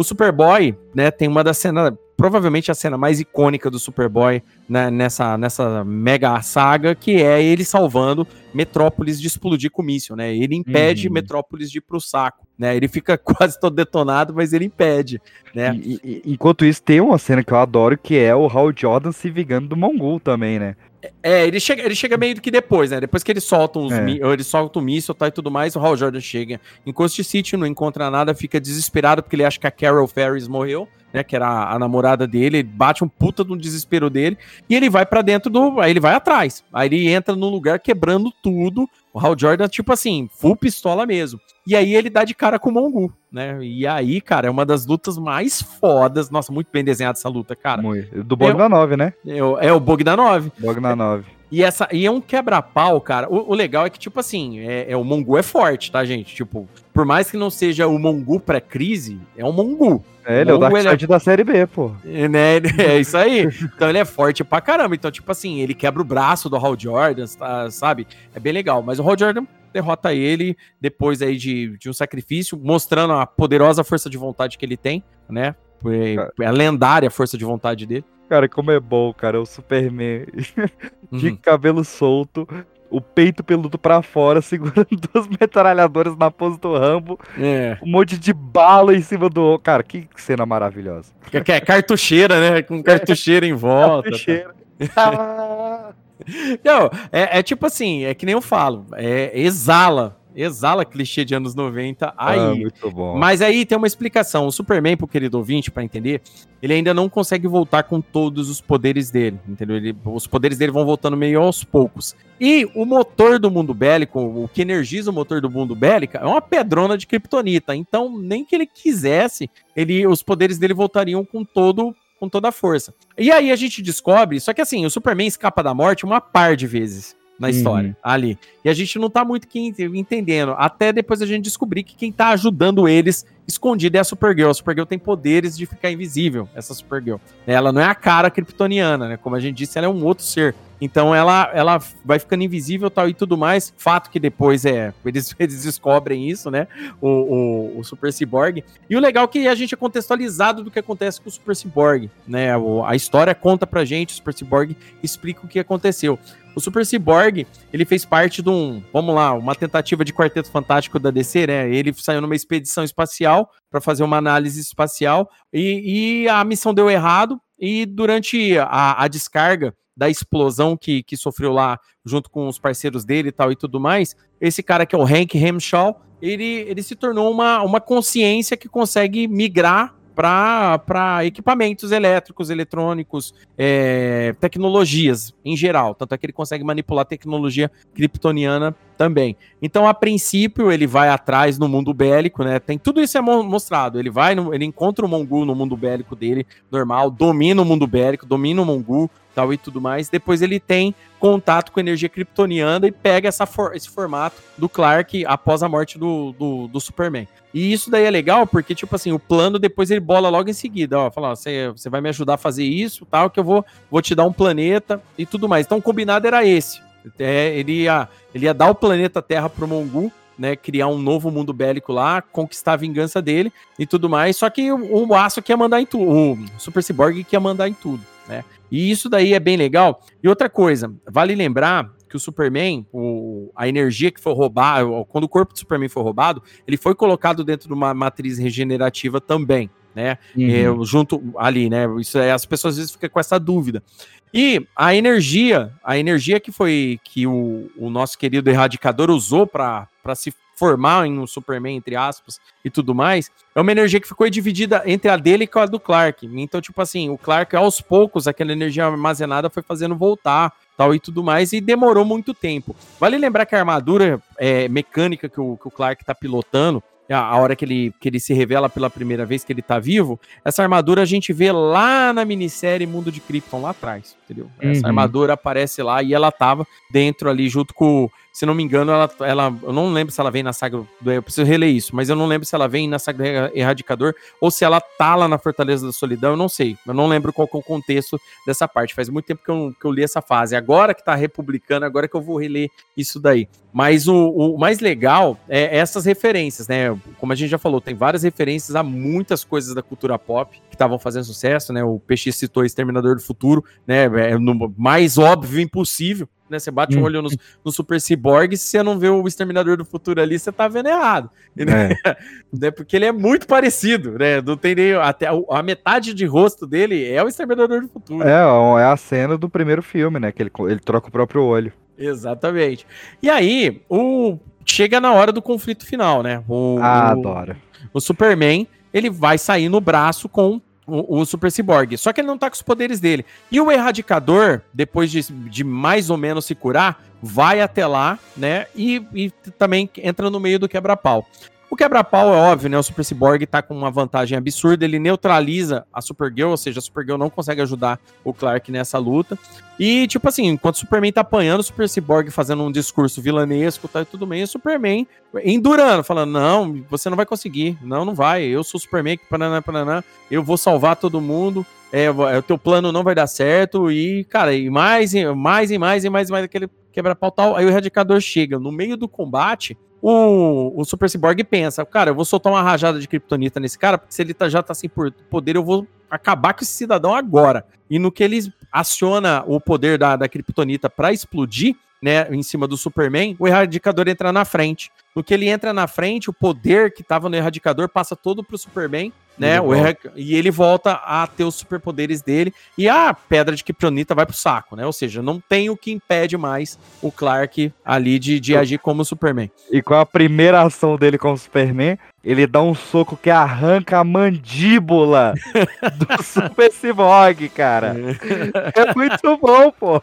O Superboy, né, tem uma das cenas, provavelmente a cena mais icônica do Superboy né, nessa, nessa mega saga, que é ele salvando Metrópolis de explodir com míssil, né? Ele impede uhum. Metrópolis de ir pro saco, né? Ele fica [laughs] quase todo detonado, mas ele impede, né? E, e, enquanto isso, tem uma cena que eu adoro, que é o Hal Jordan se vingando do Mongol também, né? É, ele chega, ele chega meio que depois, né? Depois que ele solta os é. ele solta o míssil tá, e tudo mais, o Hal Jordan chega em Coast City, não encontra nada, fica desesperado porque ele acha que a Carol Ferris morreu, né? Que era a, a namorada dele, ele bate um puta no desespero dele e ele vai para dentro do. Aí ele vai atrás. Aí ele entra no lugar quebrando tudo. O Hal Jordan, tipo assim, full pistola mesmo. E aí ele dá de cara com o Mongu, né? E aí, cara, é uma das lutas mais fodas. Nossa, muito bem desenhada essa luta, cara. Muito. Do Bogdanov, né? É, é o Bogdanov. Bogdanov. E, essa, e é um quebra-pau, cara. O, o, legal é que, tipo assim, é, é, o Mongu é forte, tá, gente? Tipo, por mais que não seja o Mongu pré-crise, é um Mongu. É, ele é o é... da série B, pô. É, né? [laughs] É isso aí. então ele é forte pra caramba. Então, tipo assim, ele quebra o braço do Hal Jordan, tá, sabe? É bem legal. Mas o Hal Jordan derrota ele depois aí de, de um sacrifício, mostrando a poderosa força de vontade que ele tem, né? É, é a lendária força de vontade dele. Cara, como é bom, cara, o Superman [laughs] de uhum. cabelo solto, o peito peludo pra fora, [laughs] segurando duas metralhadoras na pose do Rambo, é. um monte de bala em cima do. Cara, que cena maravilhosa. Que é cartucheira, né? Com cartucheira em volta. Cartucheira. Tá. [laughs] Não, é, é, tipo assim, é que nem eu falo, é, exala exala clichê de anos 90 aí. Ah, muito bom. Mas aí tem uma explicação. O Superman, pro querido ouvinte, para entender, ele ainda não consegue voltar com todos os poderes dele, entendeu? Ele, os poderes dele vão voltando meio aos poucos. E o motor do mundo bélico, o que energiza o motor do mundo bélico, é uma pedrona de kryptonita. Então, nem que ele quisesse, ele, os poderes dele voltariam com todo com toda a força. E aí a gente descobre, só que assim, o Superman escapa da morte uma par de vezes na uhum. história, ali. E a gente não tá muito entendendo, até depois a gente descobrir que quem tá ajudando eles escondido é a Supergirl. A Supergirl tem poderes de ficar invisível, essa Supergirl. Ela não é a cara kryptoniana, né? Como a gente disse, ela é um outro ser. Então ela, ela vai ficando invisível tal e tudo mais. Fato que depois é. [laughs] Eles, eles descobrem isso, né? O, o, o, Super Cyborg. E o legal é que a gente é contextualizado do que acontece com o Super Cyborg, né? O, a história conta pra gente, o Super Cyborg explica o que aconteceu. O Super Cyborg, ele fez parte de um, vamos lá, uma tentativa de quarteto fantástico da DC, né? Ele saiu numa expedição espacial para fazer uma análise espacial e, e, a missão deu errado. E durante a, a descarga da explosão que, que sofreu lá junto com os parceiros dele e tal e tudo mais, esse cara que é o Hank Hemshaw, ele, ele se tornou uma, uma consciência que consegue migrar para equipamentos elétricos, eletrônicos, é, tecnologias em geral. Tanto é que ele consegue manipular tecnologia kryptoniana também. Então, a princípio, ele vai atrás no mundo bélico, né? Tem tudo isso é mostrado. Ele vai, no, ele encontra o Mongu no mundo bélico dele, normal, domina o mundo bélico, domina o Mongu, tal e tudo mais. Depois ele tem contato com energia kryptoniana e pega essa for esse formato do Clark após a morte do, do, do, Superman. E isso daí é legal porque, tipo assim, o plano depois ele bola logo em seguida. Ó, fala, você vai me ajudar a fazer isso, tal, que eu vou, vou te dar um planeta e tudo mais. Então o combinado era esse. É, ele, ia, ele ia dar o planeta Terra pro Mongu, né, criar um novo mundo bélico lá, conquistar a vingança dele e tudo mais. Só que o, o Aço quer mandar em tudo, o Super Cyborg quer mandar em tudo, né? E isso daí é bem legal. E outra coisa, vale lembrar que o Superman, o, a energia que foi roubada, quando o corpo do Superman foi roubado, ele foi colocado dentro de uma matriz regenerativa também, né? Uhum. É, junto ali, né? Isso é, as pessoas às vezes ficam com essa dúvida. E a energia, a energia que foi que o, o nosso querido erradicador usou para se formar em um Superman, entre aspas, e tudo mais, é uma energia que ficou dividida entre a dele e a do Clark. Então, tipo assim, o Clark, aos poucos, aquela energia armazenada foi fazendo voltar, tal e tudo mais, e demorou muito tempo. Vale lembrar que a armadura é, mecânica que o, que o Clark tá pilotando, a hora que ele, que ele se revela pela primeira vez que ele tá vivo, essa armadura a gente vê lá na minissérie Mundo de Krypton, lá atrás, entendeu? Essa uhum. armadura aparece lá e ela tava dentro ali junto com se não me engano, ela, ela. Eu não lembro se ela vem na saga do. Eu preciso reler isso, mas eu não lembro se ela vem na saga do Erradicador ou se ela tá lá na Fortaleza da Solidão. Eu não sei. Eu não lembro qual é o contexto dessa parte. Faz muito tempo que eu, que eu li essa fase. Agora que tá republicano, agora que eu vou reler isso daí. Mas o, o mais legal é essas referências, né? Como a gente já falou, tem várias referências a muitas coisas da cultura pop que estavam fazendo sucesso, né? O PX citou Exterminador do Futuro, né? É no mais óbvio impossível né? Você bate um hum. olho no, no Super Cyborg, se você não vê o Exterminador do Futuro ali, você tá vendo errado. Né? É. [laughs] né? Porque ele é muito parecido, né? Não tem nem, até a, a, metade de rosto dele é o Exterminador do Futuro. É, é a cena do primeiro filme, né? Que ele, ele troca o próprio olho. Exatamente. E aí, o chega na hora do conflito final, né? O, ah, adoro. O Superman, ele vai sair no braço com o, o, Super Cyborg. Só que ele não tá com os poderes dele. E o Erradicador, depois de, de mais ou menos se curar, vai até lá, né? E, e também entra no meio do quebra-pau. O quebra-pau é óbvio, né? O Super Cyborg tá com uma vantagem absurda, ele neutraliza a Supergirl, ou seja, a Supergirl não consegue ajudar o Clark nessa luta. E, tipo assim, enquanto o Superman tá apanhando, o Super Cyborg fazendo um discurso vilanesco tá, e tudo bem, e o Superman endurando, falando: Não, você não vai conseguir, não, não vai, eu sou o Superman, paraná, paraná, eu vou salvar todo mundo, é, é, o teu plano não vai dar certo, e, cara, e mais, e mais, e mais, e mais, e mais aquele quebra-pau tal. Aí o Erradicador chega no meio do combate o, o Super Cyborg pensa, cara, eu vou soltar uma rajada de kryptonita nesse cara, porque se ele tá, já tá sem poder, eu vou acabar com esse cidadão agora. E no que ele aciona o poder da, da kryptonita para explodir, né, em cima do Superman, o erradicador entra na frente. No que ele entra na frente, o poder que estava no erradicador passa todo pro Superman, né? Ele e ele volta a ter os superpoderes dele. E a pedra de Kryptonita vai pro saco, né? Ou seja, não tem o que impede mais o Clark ali de, de agir como Superman. E com a primeira ação dele com o Superman, ele dá um soco que arranca a mandíbula [laughs] do Super Cyborg, cara. É muito bom, pô.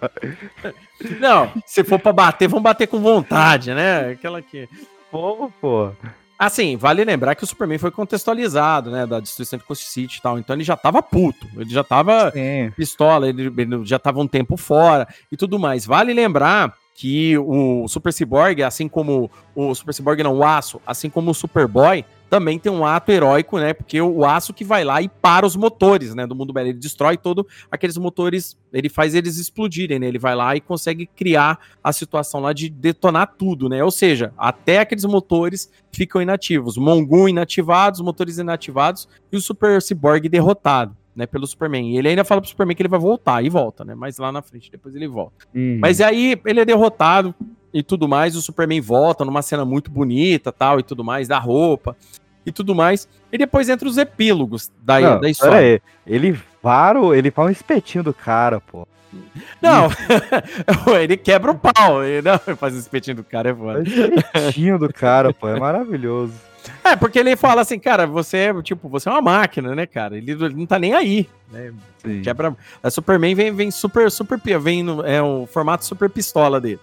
Não, se for pra bater, vamos bater com vontade, né? Aquela que. Pô, pô. Assim, vale lembrar que o Superman foi contextualizado, né, da destruição de Coast City e tal, então ele já tava puto, ele já tava Sim. pistola, ele, ele já tava um tempo fora e tudo mais. Vale lembrar que o Super Cyborg, assim como o Super Cyborg não, o Aço, assim como o Superboy, também tem um ato heróico, né? Porque o aço que vai lá e para os motores, né? Do mundo belo. Ele destrói todos aqueles motores, ele faz eles explodirem, né? Ele vai lá e consegue criar a situação lá de detonar tudo, né? Ou seja, até aqueles motores ficam inativos. Mongun inativados, motores inativados e o Super Cyborg derrotado. Né, pelo Superman. E ele ainda fala pro Superman que ele vai voltar e volta, né? Mas lá na frente, depois ele volta. Uhum. Mas aí ele é derrotado, e tudo mais. O Superman volta numa cena muito bonita, tal, e tudo mais, da roupa e tudo mais. E depois entra os epílogos da, Não, da história. Aí. Ele vara, ele faz um espetinho do cara, pô. Não, [laughs] ele quebra o pau. Ele não faz um espetinho do cara, é foda. Espetinho do cara, pô, é maravilhoso. É, porque ele fala assim, cara, você é, tipo, você é uma máquina, né, cara? Ele, ele não tá nem aí, né? Quebra. A Superman vem, vem super, super, vem no, é o formato super pistola dele.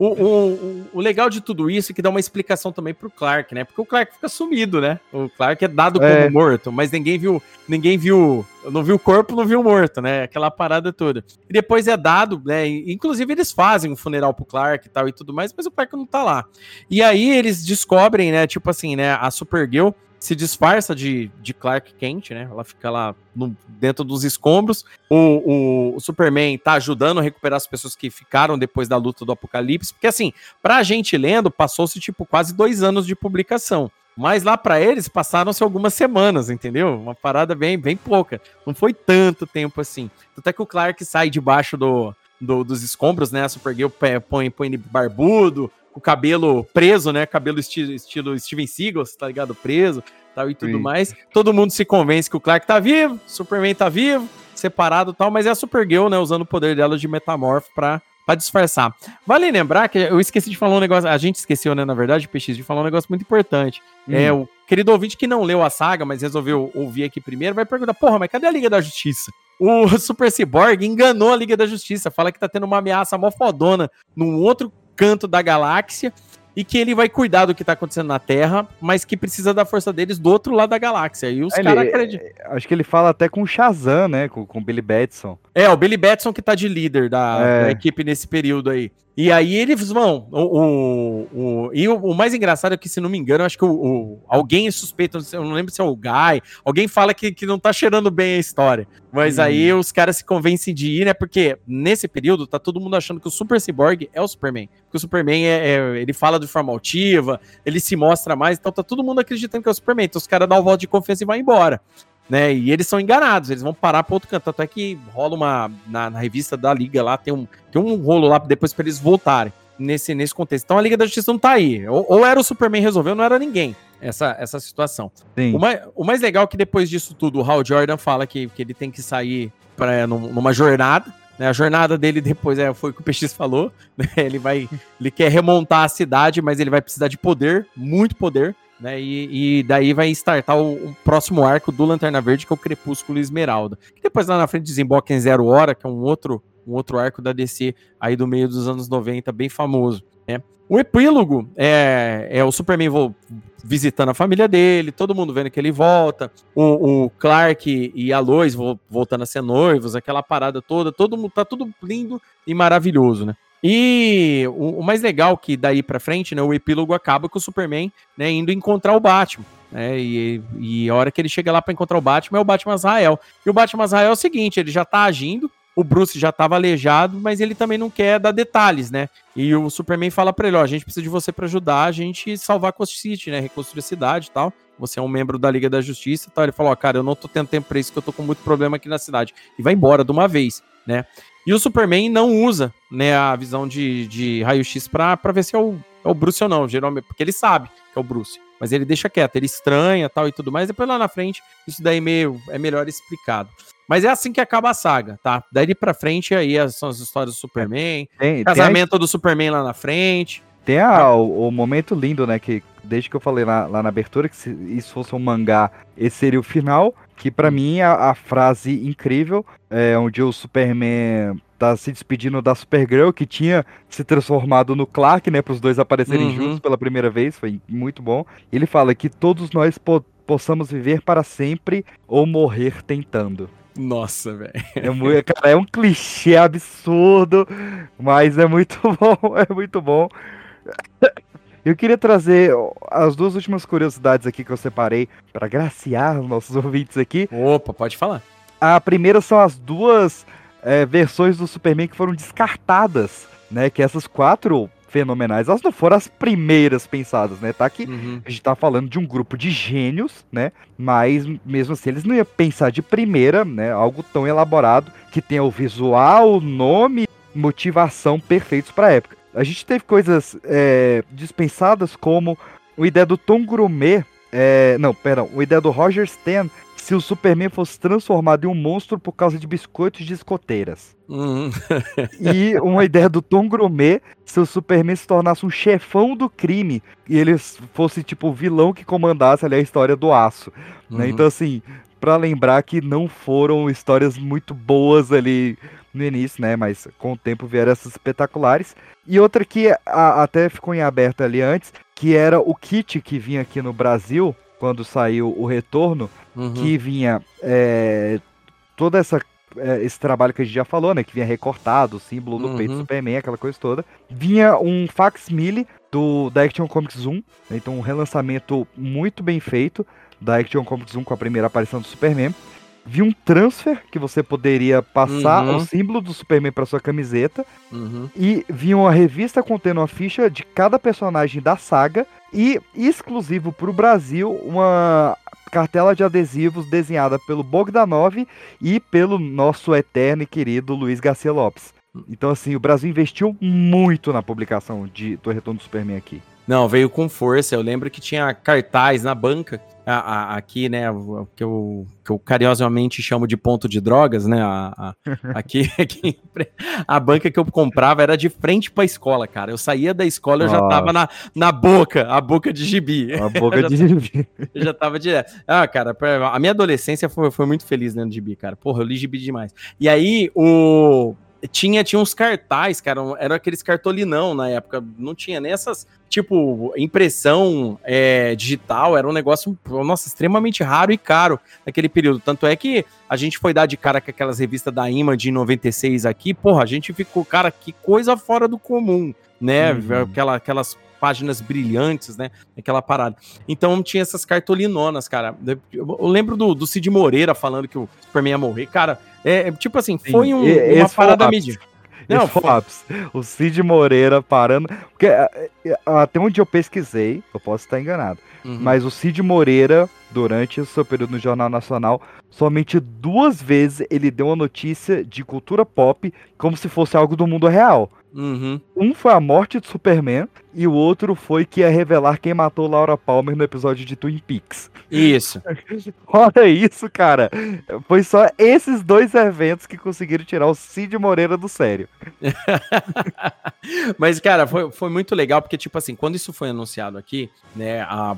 O, o, o, legal de tudo isso é que dá uma explicação também pro Clark, né? Porque o Clark fica sumido, né? O Clark é dado é. como morto, mas ninguém viu, ninguém viu, não viu o corpo, não viu o morto, né? Aquela parada toda. E depois é dado, né? Inclusive eles fazem um funeral pro Clark e tal e tudo mais, mas o Clark não tá lá. E aí eles descobrem, né? Tipo assim, né? A Supergirl se disfarça de, de Clark Kent, né? Ela fica lá no, dentro dos escombros. O, o, o, Superman tá ajudando a recuperar as pessoas que ficaram depois da luta do Apocalipse. Porque, assim, pra gente lendo, passou-se, tipo, quase dois anos de publicação. Mas lá para eles passaram-se algumas semanas, entendeu? Uma parada bem, bem pouca. Não foi tanto tempo assim. Até que o Clark sai debaixo do, do, dos escombros, né? A Supergirl põe, põe ele barbudo, o cabelo preso, né? Cabelo estilo, estilo Steven Seagal, tá ligado? Preso. tal e tudo Sim. mais. Todo mundo se convence que o Clark tá vivo, Superman tá vivo, separado tal, mas é a Supergirl, né, usando o poder dela de metamorfo pra, pra disfarçar. Vale lembrar que eu esqueci de falar um negócio, a gente esqueceu, né, na verdade, PX, de falar um negócio muito importante. Hum. É, o querido ouvinte que não leu a saga, mas resolveu ouvir aqui primeiro, vai perguntar, porra, mas cadê a Liga da Justiça? O [laughs] Super Cyborg enganou a Liga da Justiça, fala que tá tendo uma ameaça mó fodona num outro canto da galáxia e que ele vai cuidar do que tá acontecendo na Terra, mas que precisa da força deles do outro lado da galáxia. E os caras acreditam. É, acho que ele fala até com o Shazam, né? Com, com o Billy Batson. É, o Billy Batson que tá de líder da, é. da equipe nesse período aí. E aí eles vão. O, o, o e o, o, mais engraçado é que, se não me engano, acho que o, alguém suspeita, eu não lembro se é o Guy, alguém fala que, que não tá cheirando bem a história. Mas hum. aí os caras se convencem de ir, né? Porque nesse período tá todo mundo achando que o Super Cyborg é o Superman. Que o Superman é, é, ele fala de forma altiva, ele se mostra mais, então tá todo mundo acreditando que é o Superman. Então os caras dão um voto de confiança e vão embora né? E eles são enganados, eles vão parar para outro canto. Tanto é que rola uma. Na, na, revista da Liga lá, tem um, tem um rolo lá depois para eles voltarem nesse, nesse contexto. Então a Liga da Justiça não tá aí. Ou, ou era o Superman resolveu, não era ninguém. Essa, essa situação. O mais, o mais legal é que depois disso tudo, o Hal Jordan fala que, que ele tem que sair pra, numa jornada. Né? A jornada dele depois é, foi o que o PX falou. [laughs] Né? Ele vai. Ele quer remontar a cidade, mas ele vai precisar de poder, muito poder. Né, e, e, daí vai startar o, o, próximo arco do Lanterna Verde, que é o Crepúsculo Esmeralda. Que depois lá na frente desemboca em Zero Hora, que é um outro, um outro arco da DC aí do meio dos anos 90, bem famoso. Né? O epílogo é, é o Superman visitando a família dele, todo mundo vendo que ele volta, o, o Clark e a Lois voltando a ser noivos, aquela parada toda, todo mundo tá tudo lindo e maravilhoso, né? E o, o, mais legal que daí para frente, né, o epílogo acaba com o Superman, né, indo encontrar o Batman, né, e, e a hora que ele chega lá para encontrar o Batman é o Batman Azrael. E o Batman Azrael é o seguinte, ele já tá agindo, o Bruce já estava aleijado, mas ele também não quer dar detalhes, né? E o Superman fala para ele, ó, a gente precisa de você para ajudar a gente salvar Coast City, né, reconstruir a cidade e tal. Você é um membro da Liga da Justiça e tal. Ele falou, ó, cara, eu não tô tendo tempo pra isso, que eu tô com muito problema aqui na cidade. E vai embora de uma vez, né? E o Superman não usa né, a visão de, de raio-x pra, pra ver se é o, é o Bruce ou não, geralmente, porque ele sabe que é o Bruce. Mas ele deixa quieto, ele estranha tal e tudo mais. Depois lá na frente, isso daí meio, é melhor explicado. Mas é assim que acaba a saga, tá? Daí pra frente, aí são as histórias do Superman, tem, casamento tem a... do Superman lá na frente. Tem a, o, o, momento lindo, né? Que desde que eu falei lá, lá na abertura, que se isso fosse um mangá, esse seria o final. Que para mim a, a, frase incrível é onde o Superman tá se despedindo da Supergirl, que tinha se transformado no Clark, né? Para os dois aparecerem uhum. juntos pela primeira vez, foi muito bom. Ele fala que todos nós po possamos viver para sempre ou morrer tentando. Nossa, velho. É, cara, é um clichê absurdo, mas é muito [laughs] bom, é muito bom. Eu queria trazer as duas últimas curiosidades aqui que eu separei para graciar os nossos [laughs] ouvintes aqui. Opa, pode falar. A primeira são as duas é, versões do Superman que foram descartadas, né? Que essas quatro fenomenais, elas não foram as primeiras pensadas, né? Tá que uhum. a gente tá falando de um grupo de gênios, né? Mas mesmo assim, eles não iam pensar de primeira, né? Algo tão elaborado que tenha o visual, nome, motivação perfeitos para a época. A gente teve coisas é, dispensadas como o ideia do Tom Grumet. É, não, perdão, o ideia do Roger Stan se o Superman fosse transformado em um monstro por causa de biscoitos de escoteiras. Uhum. [laughs] e uma ideia do Tom Grumet se o Superman se tornasse um chefão do crime e ele fosse tipo o vilão que comandasse ali a história do aço. Né? Uhum. Né? Então, assim, para lembrar que não foram histórias muito boas ali no início, né? Mas com o tempo vieram essas espetaculares. E outra que a, até ficou em aberto ali antes, que era o kit que vinha aqui no Brasil, quando saiu o retorno, uhum. que vinha é, toda essa é, esse trabalho que a gente já falou, né? Que vinha recortado, o símbolo do uhum. peito do Superman, aquela coisa toda. Vinha um facsimile do da Action Comics 1, né, então um relançamento muito bem feito da Action Comics 1 com a primeira aparição do Superman vi um transfer que você poderia passar uhum. o símbolo do Superman para sua camiseta. Uhum. E vi uma revista contendo uma ficha de cada personagem da saga. E exclusivo para o Brasil, uma cartela de adesivos desenhada pelo Bogdanov e pelo nosso eterno e querido Luiz Garcia Lopes. Então, assim, o Brasil investiu muito na publicação de, do Retorno do Superman aqui. Não, veio com força. Eu lembro que tinha cartaz na banca a, a, aqui, né, que eu, que eu carinhosamente chamo de ponto de drogas, né, a, [laughs] aqui, aqui, a banca que eu comprava era de frente para a escola, cara. Eu saía da escola, eu já tava na, na boca, a boca de gibi. A [laughs] boca de gibi. Eu já tava direto. Ah, cara, a minha adolescência foi, foi muito feliz dentro de gibi, cara. Porra, eu li gibi demais. E aí, o tinha, tinha uns cartazes, cara, eram aqueles cartolinão na época, não tinha nem essas, tipo, impressão é, digital, era um negócio, nossa, extremamente raro e caro naquele período, tanto é que a gente foi dar de cara com aquelas revistas da Ima de 96 aqui, porra, a gente ficou, cara, que coisa fora do comum, né, uhum. Aquela, aquelas páginas brilhantes, né? Aquela parada. Então tinha essas cartolinonas, cara. Eu lembro do, do Cid Moreira falando que o Superman ia morrer. Cara, é, é tipo assim, foi um, uma parada mídia. Não, foi... o Cid Moreira parando. Porque é, é, até onde eu pesquisei, eu posso estar enganado. Uhum. Mas o Cid Moreira, durante o seu período no Jornal Nacional, somente duas vezes ele deu uma notícia de cultura pop como se fosse algo do mundo real. Uhum. Um foi a morte do Superman e o outro foi que ia revelar quem matou Laura Palmer no episódio de Twin Peaks. Isso. [laughs] Olha isso, cara. Foi só esses dois eventos que conseguiram tirar o Cid Moreira do sério. [laughs] Mas, cara, foi, foi muito legal porque, tipo assim, quando isso foi anunciado aqui, né, a,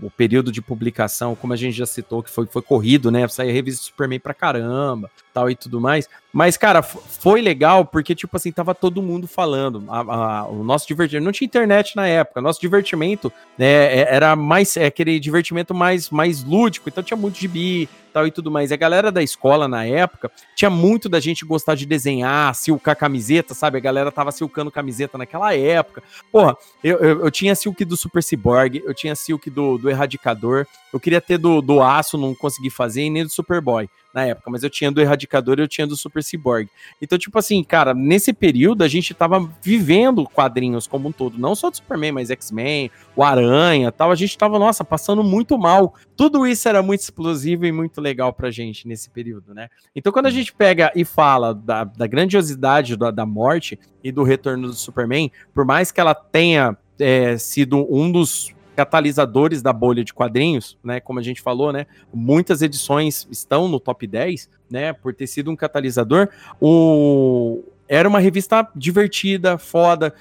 o período de publicação, como a gente já citou, que foi, foi corrido, né, saiu a revista Superman pra caramba, tal e tudo mais. Mas, cara, foi legal porque, tipo assim, tava todo mundo falando. A, a, o nosso divertimento. Não tinha internet na época. Nosso divertimento né, é, era mais. É aquele divertimento mais, mais lúdico. Então tinha muito gibi, tal e tudo mais. E a galera da escola na época tinha muito da gente gostar de desenhar, silcar camiseta, sabe? A galera tava silcando camiseta naquela época. Porra, eu, eu, eu tinha silk do Super Cyborg, eu tinha silk do, do Erradicador, eu queria ter do, do Aço, não consegui fazer, e nem do Superboy na época, mas eu tinha do Erradicador eu tinha do Super Cyborg. Então, tipo assim, cara, nesse período a gente tava vivendo quadrinhos como um todo, não só do Superman, mas X-Men, o Aranha tal. A gente tava, nossa, passando muito mal. Tudo isso era muito explosivo e muito legal pra gente nesse período, né? Então, quando a gente pega e fala da, da grandiosidade da, da morte e do retorno do Superman, por mais que ela tenha é, sido um dos catalisadores da bolha de quadrinhos, né? Como a gente falou, né? Muitas edições estão no top 10, né? Por ter sido um catalisador. O era uma revista divertida, foda,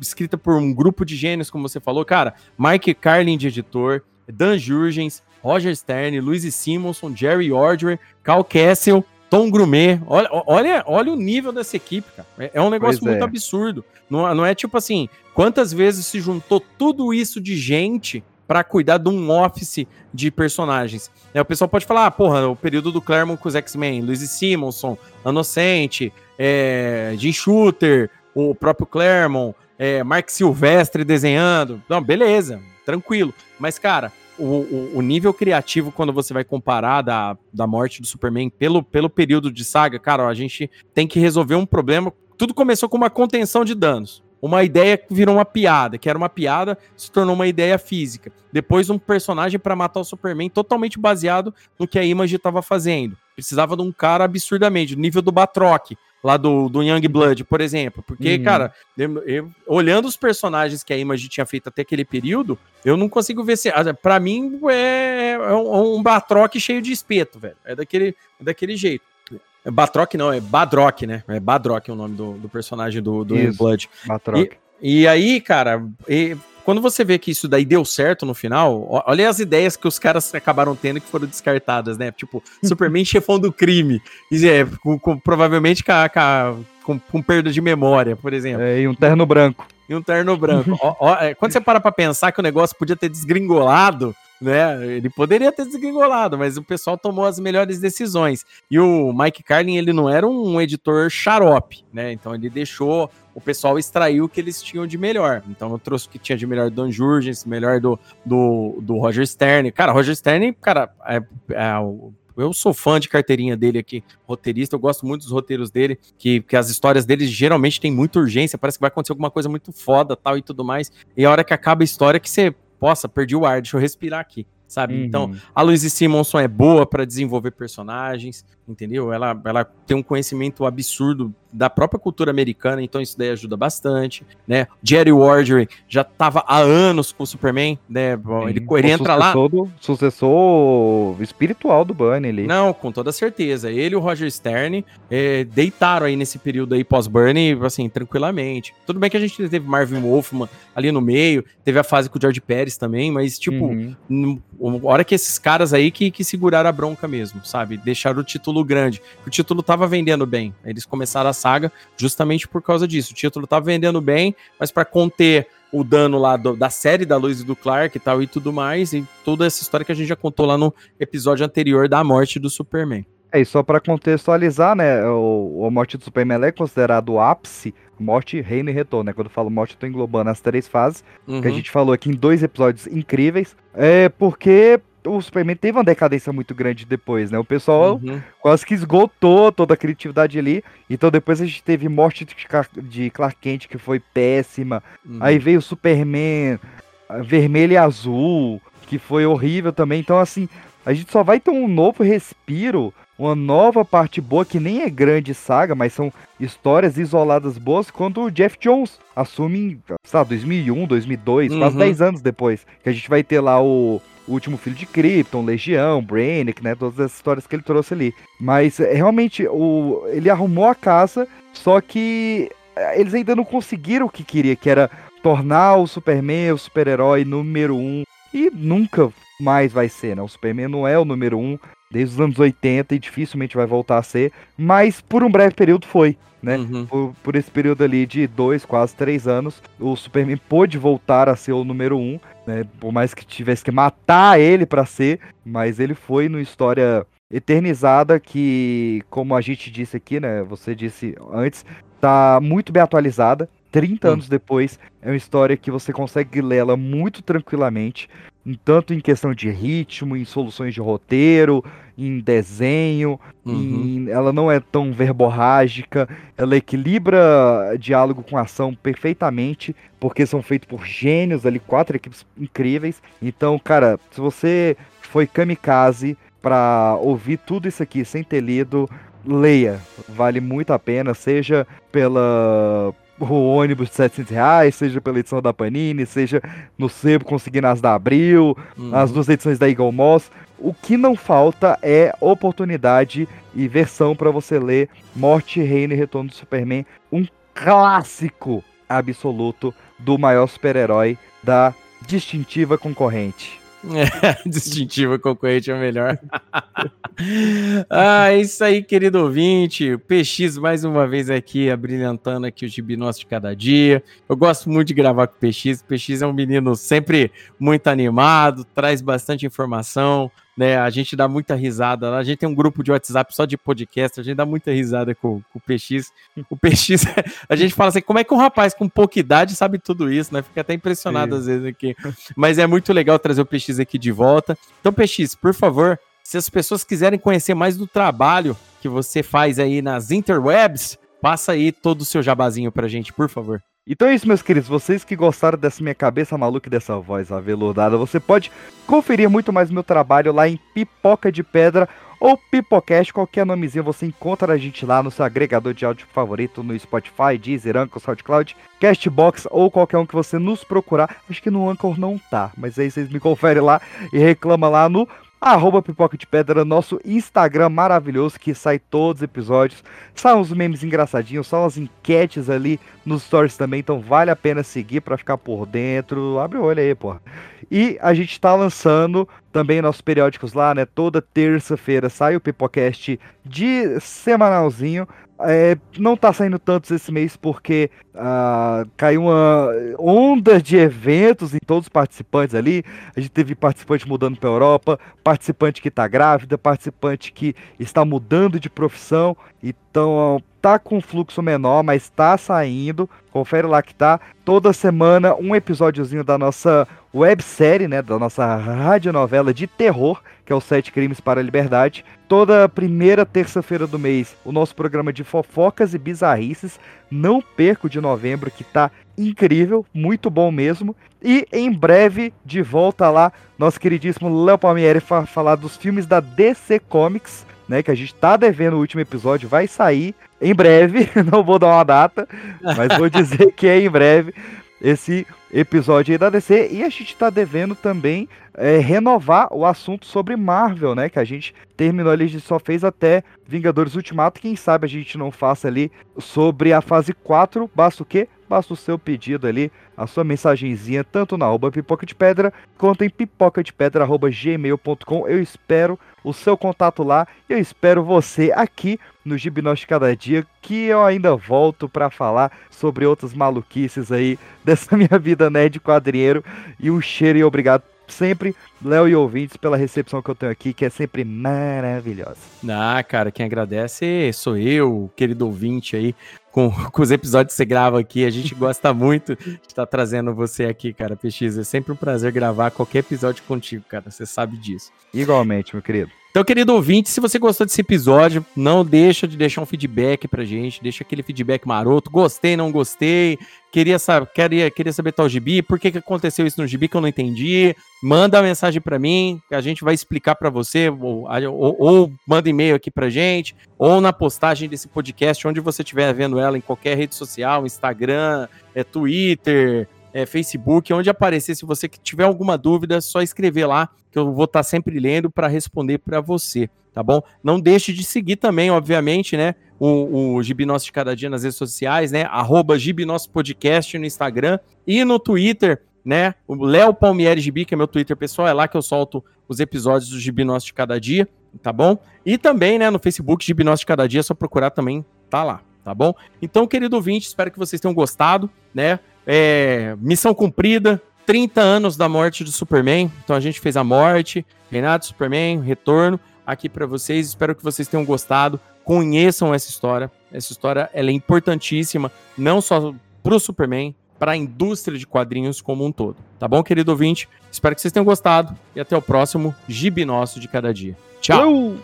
escrita por um grupo de gênios, como você falou, cara. Mike Carlin de editor, Dan Jurgens, Roger Stern, Louise Simonson, Jerry Ordway, Cal Kessel, Tom Grumet. Olha, olha, olha o nível dessa equipe, cara. É, é um negócio pois muito é. absurdo. Não, não é tipo assim, quantas vezes se juntou tudo isso de gente para cuidar de um office de personagens. É, o pessoal pode falar, ah, porra, o período do Claremont com os X-Men, Luiz Simonson, Inocente, é, Jim Shooter, o próprio Claremont, é, Mark Silvestre desenhando. Não, beleza, tranquilo. Mas, cara, o, o, nível criativo, quando você vai comparar da, da morte do Superman pelo, pelo período de saga, cara, ó, a gente tem que resolver um problema tudo começou com uma contenção de danos. Uma ideia que virou uma piada, que era uma piada, se tornou uma ideia física. Depois, um personagem para matar o Superman totalmente baseado no que a Image estava fazendo. Precisava de um cara absurdamente, nível do Batroc, lá do, do Young Blood, por exemplo. Porque, uhum. cara, eu, eu, olhando os personagens que a Image tinha feito até aquele período, eu não consigo ver se. Ah, para mim, é, é um, um Batroc cheio de espeto, velho. É daquele, é daquele jeito. É Batroc não, é Badrock, né? É Badrock o nome do, do personagem do, do isso, Blood. Batroc. E, e aí, cara, e, quando você vê que isso daí deu certo no final, olha as ideias que os caras acabaram tendo que foram descartadas, né? Tipo, [laughs] Superman chefão do crime. É, com, com, provavelmente com, com, perda de memória, por exemplo. É, e um terno branco. E um terno branco. [laughs] ó, ó, é, quando você para pra pensar que o negócio podia ter desgringolado, né? Ele poderia ter desgringolado, mas o pessoal tomou as melhores decisões. E o Mike Carlin, ele não era um editor xarope, né? Então ele deixou o pessoal extrair o que eles tinham de melhor. Então eu trouxe o que tinha de melhor do Dan Jurgens, melhor do, do, do Roger Stern. Cara, Roger Stern, cara, é, é, eu sou fã de carteirinha dele aqui, roteirista, eu gosto muito dos roteiros dele, que, que as histórias dele geralmente têm muita urgência, parece que vai acontecer alguma coisa muito foda, tal e tudo mais. E a hora que acaba a história que você possa, perdi o ar, deixa eu respirar aqui, sabe? Uhum. Então, a Louise Simonson é boa para desenvolver personagens, entendeu? Ela, ela tem um conhecimento absurdo da própria cultura americana, então isso daí ajuda bastante, né? Jerry Wardry já estava há anos com o Superman, né? Sim, ele, ele entra lá. Do, sucessor espiritual do Bunny ali. Não, com toda certeza. Ele e o Roger Stern é, deitaram aí nesse período aí pós-Bunny, assim, tranquilamente. Tudo bem que a gente teve Marvin Wolfman ali no meio, teve a fase com o George Pérez também, mas, tipo, uhum. hora que esses caras aí que, que seguraram a bronca mesmo, sabe? Deixaram o título grande. O título tava vendendo bem. Eles começaram a saga justamente por causa disso. O título tava vendendo bem, mas para conter o dano lá do, da série da Luz e do Clark e tal e tudo mais, e toda essa história que a gente já contou lá no episódio anterior da morte do Superman. É, e só para contextualizar, né, o, a morte do Superman é considerado o ápice, morte, reino e retorno, né? Quando eu falo morte, eu tô englobando as três fases, uhum. que a uhum. gente falou aqui em dois episódios incríveis, é porque o Superman teve uma decadência muito grande depois, né? O pessoal uhum. quase que esgotou toda a criatividade ali. Então depois a gente teve morte de Clark Kent, que foi péssima. Uhum. Aí veio o Superman vermelho e azul, que foi horrível também. Então, assim, a gente só vai ter um novo respiro, uma nova parte boa, que nem é grande saga, mas são histórias isoladas boas, quando o Jeff Jones assume, sabe, 2001, 2002, uhum. quase 10 anos depois. Que a gente vai ter lá o o último filho de Krypton, Legião, Brainiac, né? Todas as histórias que ele trouxe ali. Mas é, realmente o, ele arrumou a casa, só que é, eles ainda não conseguiram o que queria, que era tornar o Superman o super-herói número um. E nunca mais vai ser, né? O Superman não é o número um desde os anos 80 e dificilmente vai voltar a ser, mas por um breve período foi né? Uhum. Por, por, esse período ali de dois, quase três anos, o Superman pôde voltar a ser o número um, né? Por mais que tivesse que matar ele para ser, mas ele foi numa história eternizada que, como a gente disse aqui, né? Você disse antes, tá muito bem atualizada. 30 hum. anos depois, é uma história que você consegue ler ela muito tranquilamente tanto em questão de ritmo, em soluções de roteiro, em desenho, uhum. em... ela não é tão verborrágica, ela equilibra diálogo com ação perfeitamente, porque são feitos por gênios ali, quatro equipes incríveis. Então, cara, se você foi kamikaze para ouvir tudo isso aqui sem ter lido, leia, vale muito a pena, seja pela o ônibus de 700 reais, seja pela edição da Panini, seja no sebo conseguindo as da Abril, uhum. as duas edições da Eagle Moss. O que não falta é oportunidade e versão para você ler Morte, Reino e Retorno do Superman, um clássico absoluto do maior super-herói da distintiva concorrente. É, [laughs] distintiva concorrente é melhor. [laughs] ah, é isso aí, querido ouvinte. O PX mais uma vez aqui, abrilhantando aqui o gibi nosso de cada dia. Eu gosto muito de gravar com o PX. O PX é um menino sempre muito animado, traz bastante informação né? A gente dá muita risada. A gente tem um grupo de WhatsApp só de podcast, a gente dá muita risada com, com o PX. O PX, [laughs] a gente fala assim, como é que um rapaz com pouca idade sabe tudo isso, né? Fica até impressionado Sim. às vezes aqui. Mas é muito legal trazer o PX aqui de volta. Então, PX, por favor, se as pessoas quiserem conhecer mais do trabalho que você faz aí nas interwebs, passa aí todo o seu jabazinho pra gente, por favor. Então é isso, meus queridos. Vocês que gostaram dessa minha cabeça maluca e dessa voz aveludada, você pode conferir muito mais meu trabalho lá em Pipoca de Pedra ou Pipocast, qualquer nomezinho você encontra a gente lá no seu agregador de áudio favorito, no Spotify, Deezer, Anchor, SoundCloud, Castbox ou qualquer um que você nos procurar. Acho que no Anchor não tá, mas aí vocês me conferem lá e reclama lá no arroba Pipoca de Pedra, nosso Instagram maravilhoso que sai todos os episódios. São os memes engraçadinhos, são as enquetes ali nos stories também, então vale a pena seguir para ficar por dentro. Abre o olho aí, porra. E a gente tá lançando também nossos periódicos lá, né? Toda terça-feira sai o Pipocast de semanalzinho. É, não tá saindo tantos esse mês porque uh, caiu uma onda de eventos em todos os participantes ali. A gente teve participante mudando para Europa, participante que tá grávida, participante que está mudando de profissão. Então tá com fluxo menor, mas tá saindo. Confere lá que tá. Toda semana um episódiozinho da nossa websérie, né, da nossa radionovela de terror, que é o Sete Crimes para a Liberdade. Toda primeira terça-feira do mês, o nosso programa de fofocas e bizarrices. Não perco de novembro, que tá incrível, muito bom mesmo. E em breve, de volta lá, nosso queridíssimo Léo Palmieri para falar dos filmes da DC Comics, né, que a gente tá devendo o último episódio, vai sair. em breve, [laughs] não vou dar uma data, mas vou dizer que é em breve esse episódio aí da DC. E a gente tá devendo também é, renovar o assunto sobre Marvel, né? Que a gente terminou ali, a gente só fez até Vingadores Ultimato. Quem sabe a gente não faça ali sobre a fase 4. Basta o quê? Basta o seu pedido ali, a sua mensagenzinha, tanto na arroba pipoca de pedra, quanto em pipoca de pedra, gmail.com. Eu espero o seu contato lá. Eu espero você aqui no Gibnós de Cada Dia, que eu ainda volto para falar sobre outras maluquices aí [laughs] dessa minha vida nerd quadrinheiro. E um cheiro e obrigado sempre, Léo e ouvintes, pela recepção que eu tenho aqui, que é sempre maravilhosa. Ah, cara, quem agradece sou eu, querido ouvinte aí, com, [laughs] com os episódios que você grava aqui. A gente gosta [laughs] muito de estar trazendo você aqui, cara, PX. É sempre um prazer gravar qualquer episódio contigo, cara. Você sabe disso. Igualmente, meu querido. Então, querido ouvinte, se você gostou desse episódio, não deixa de deixar um feedback pra gente, deixa aquele feedback maroto, gostei, não gostei, queria, saber, queria, queria saber tal gibi, por que, que aconteceu isso no gibi que eu não entendi, manda uma mensagem para mim, que a gente vai explicar para você, ou, ou, ou, manda e-mail aqui pra gente, ou na postagem desse podcast, onde você estiver vendo ela, em qualquer rede social, Instagram, é, Twitter, é, Facebook, onde aparecer. Se você tiver alguma dúvida, é só escrever lá, que eu vou estar tá sempre lendo para responder para você, tá bom? Não deixe de seguir também, obviamente, né? O, o de Cada Dia nas redes sociais, né? Arroba Podcast no Instagram e no Twitter, né? O Léo Palmieri Gibi, que é meu Twitter pessoal, é lá que eu solto os episódios do Gibi Nosso de Cada Dia, tá bom? E também, né, no Facebook, Gibi Nosso de Cada Dia, é só procurar também, tá lá, tá bom? Então, querido ouvinte, espero que vocês tenham gostado, né? É, missão cumprida, 30 anos da morte do Superman. Então a gente fez a morte, Renato Superman, retorno aqui para vocês. Espero que vocês tenham gostado. Conheçam essa história. Essa história ela é importantíssima, não só para o Superman, para a indústria de quadrinhos como um todo. Tá bom, querido ouvinte? Espero que vocês tenham gostado e até o próximo Gibi Nosso de Cada Dia. Tchau!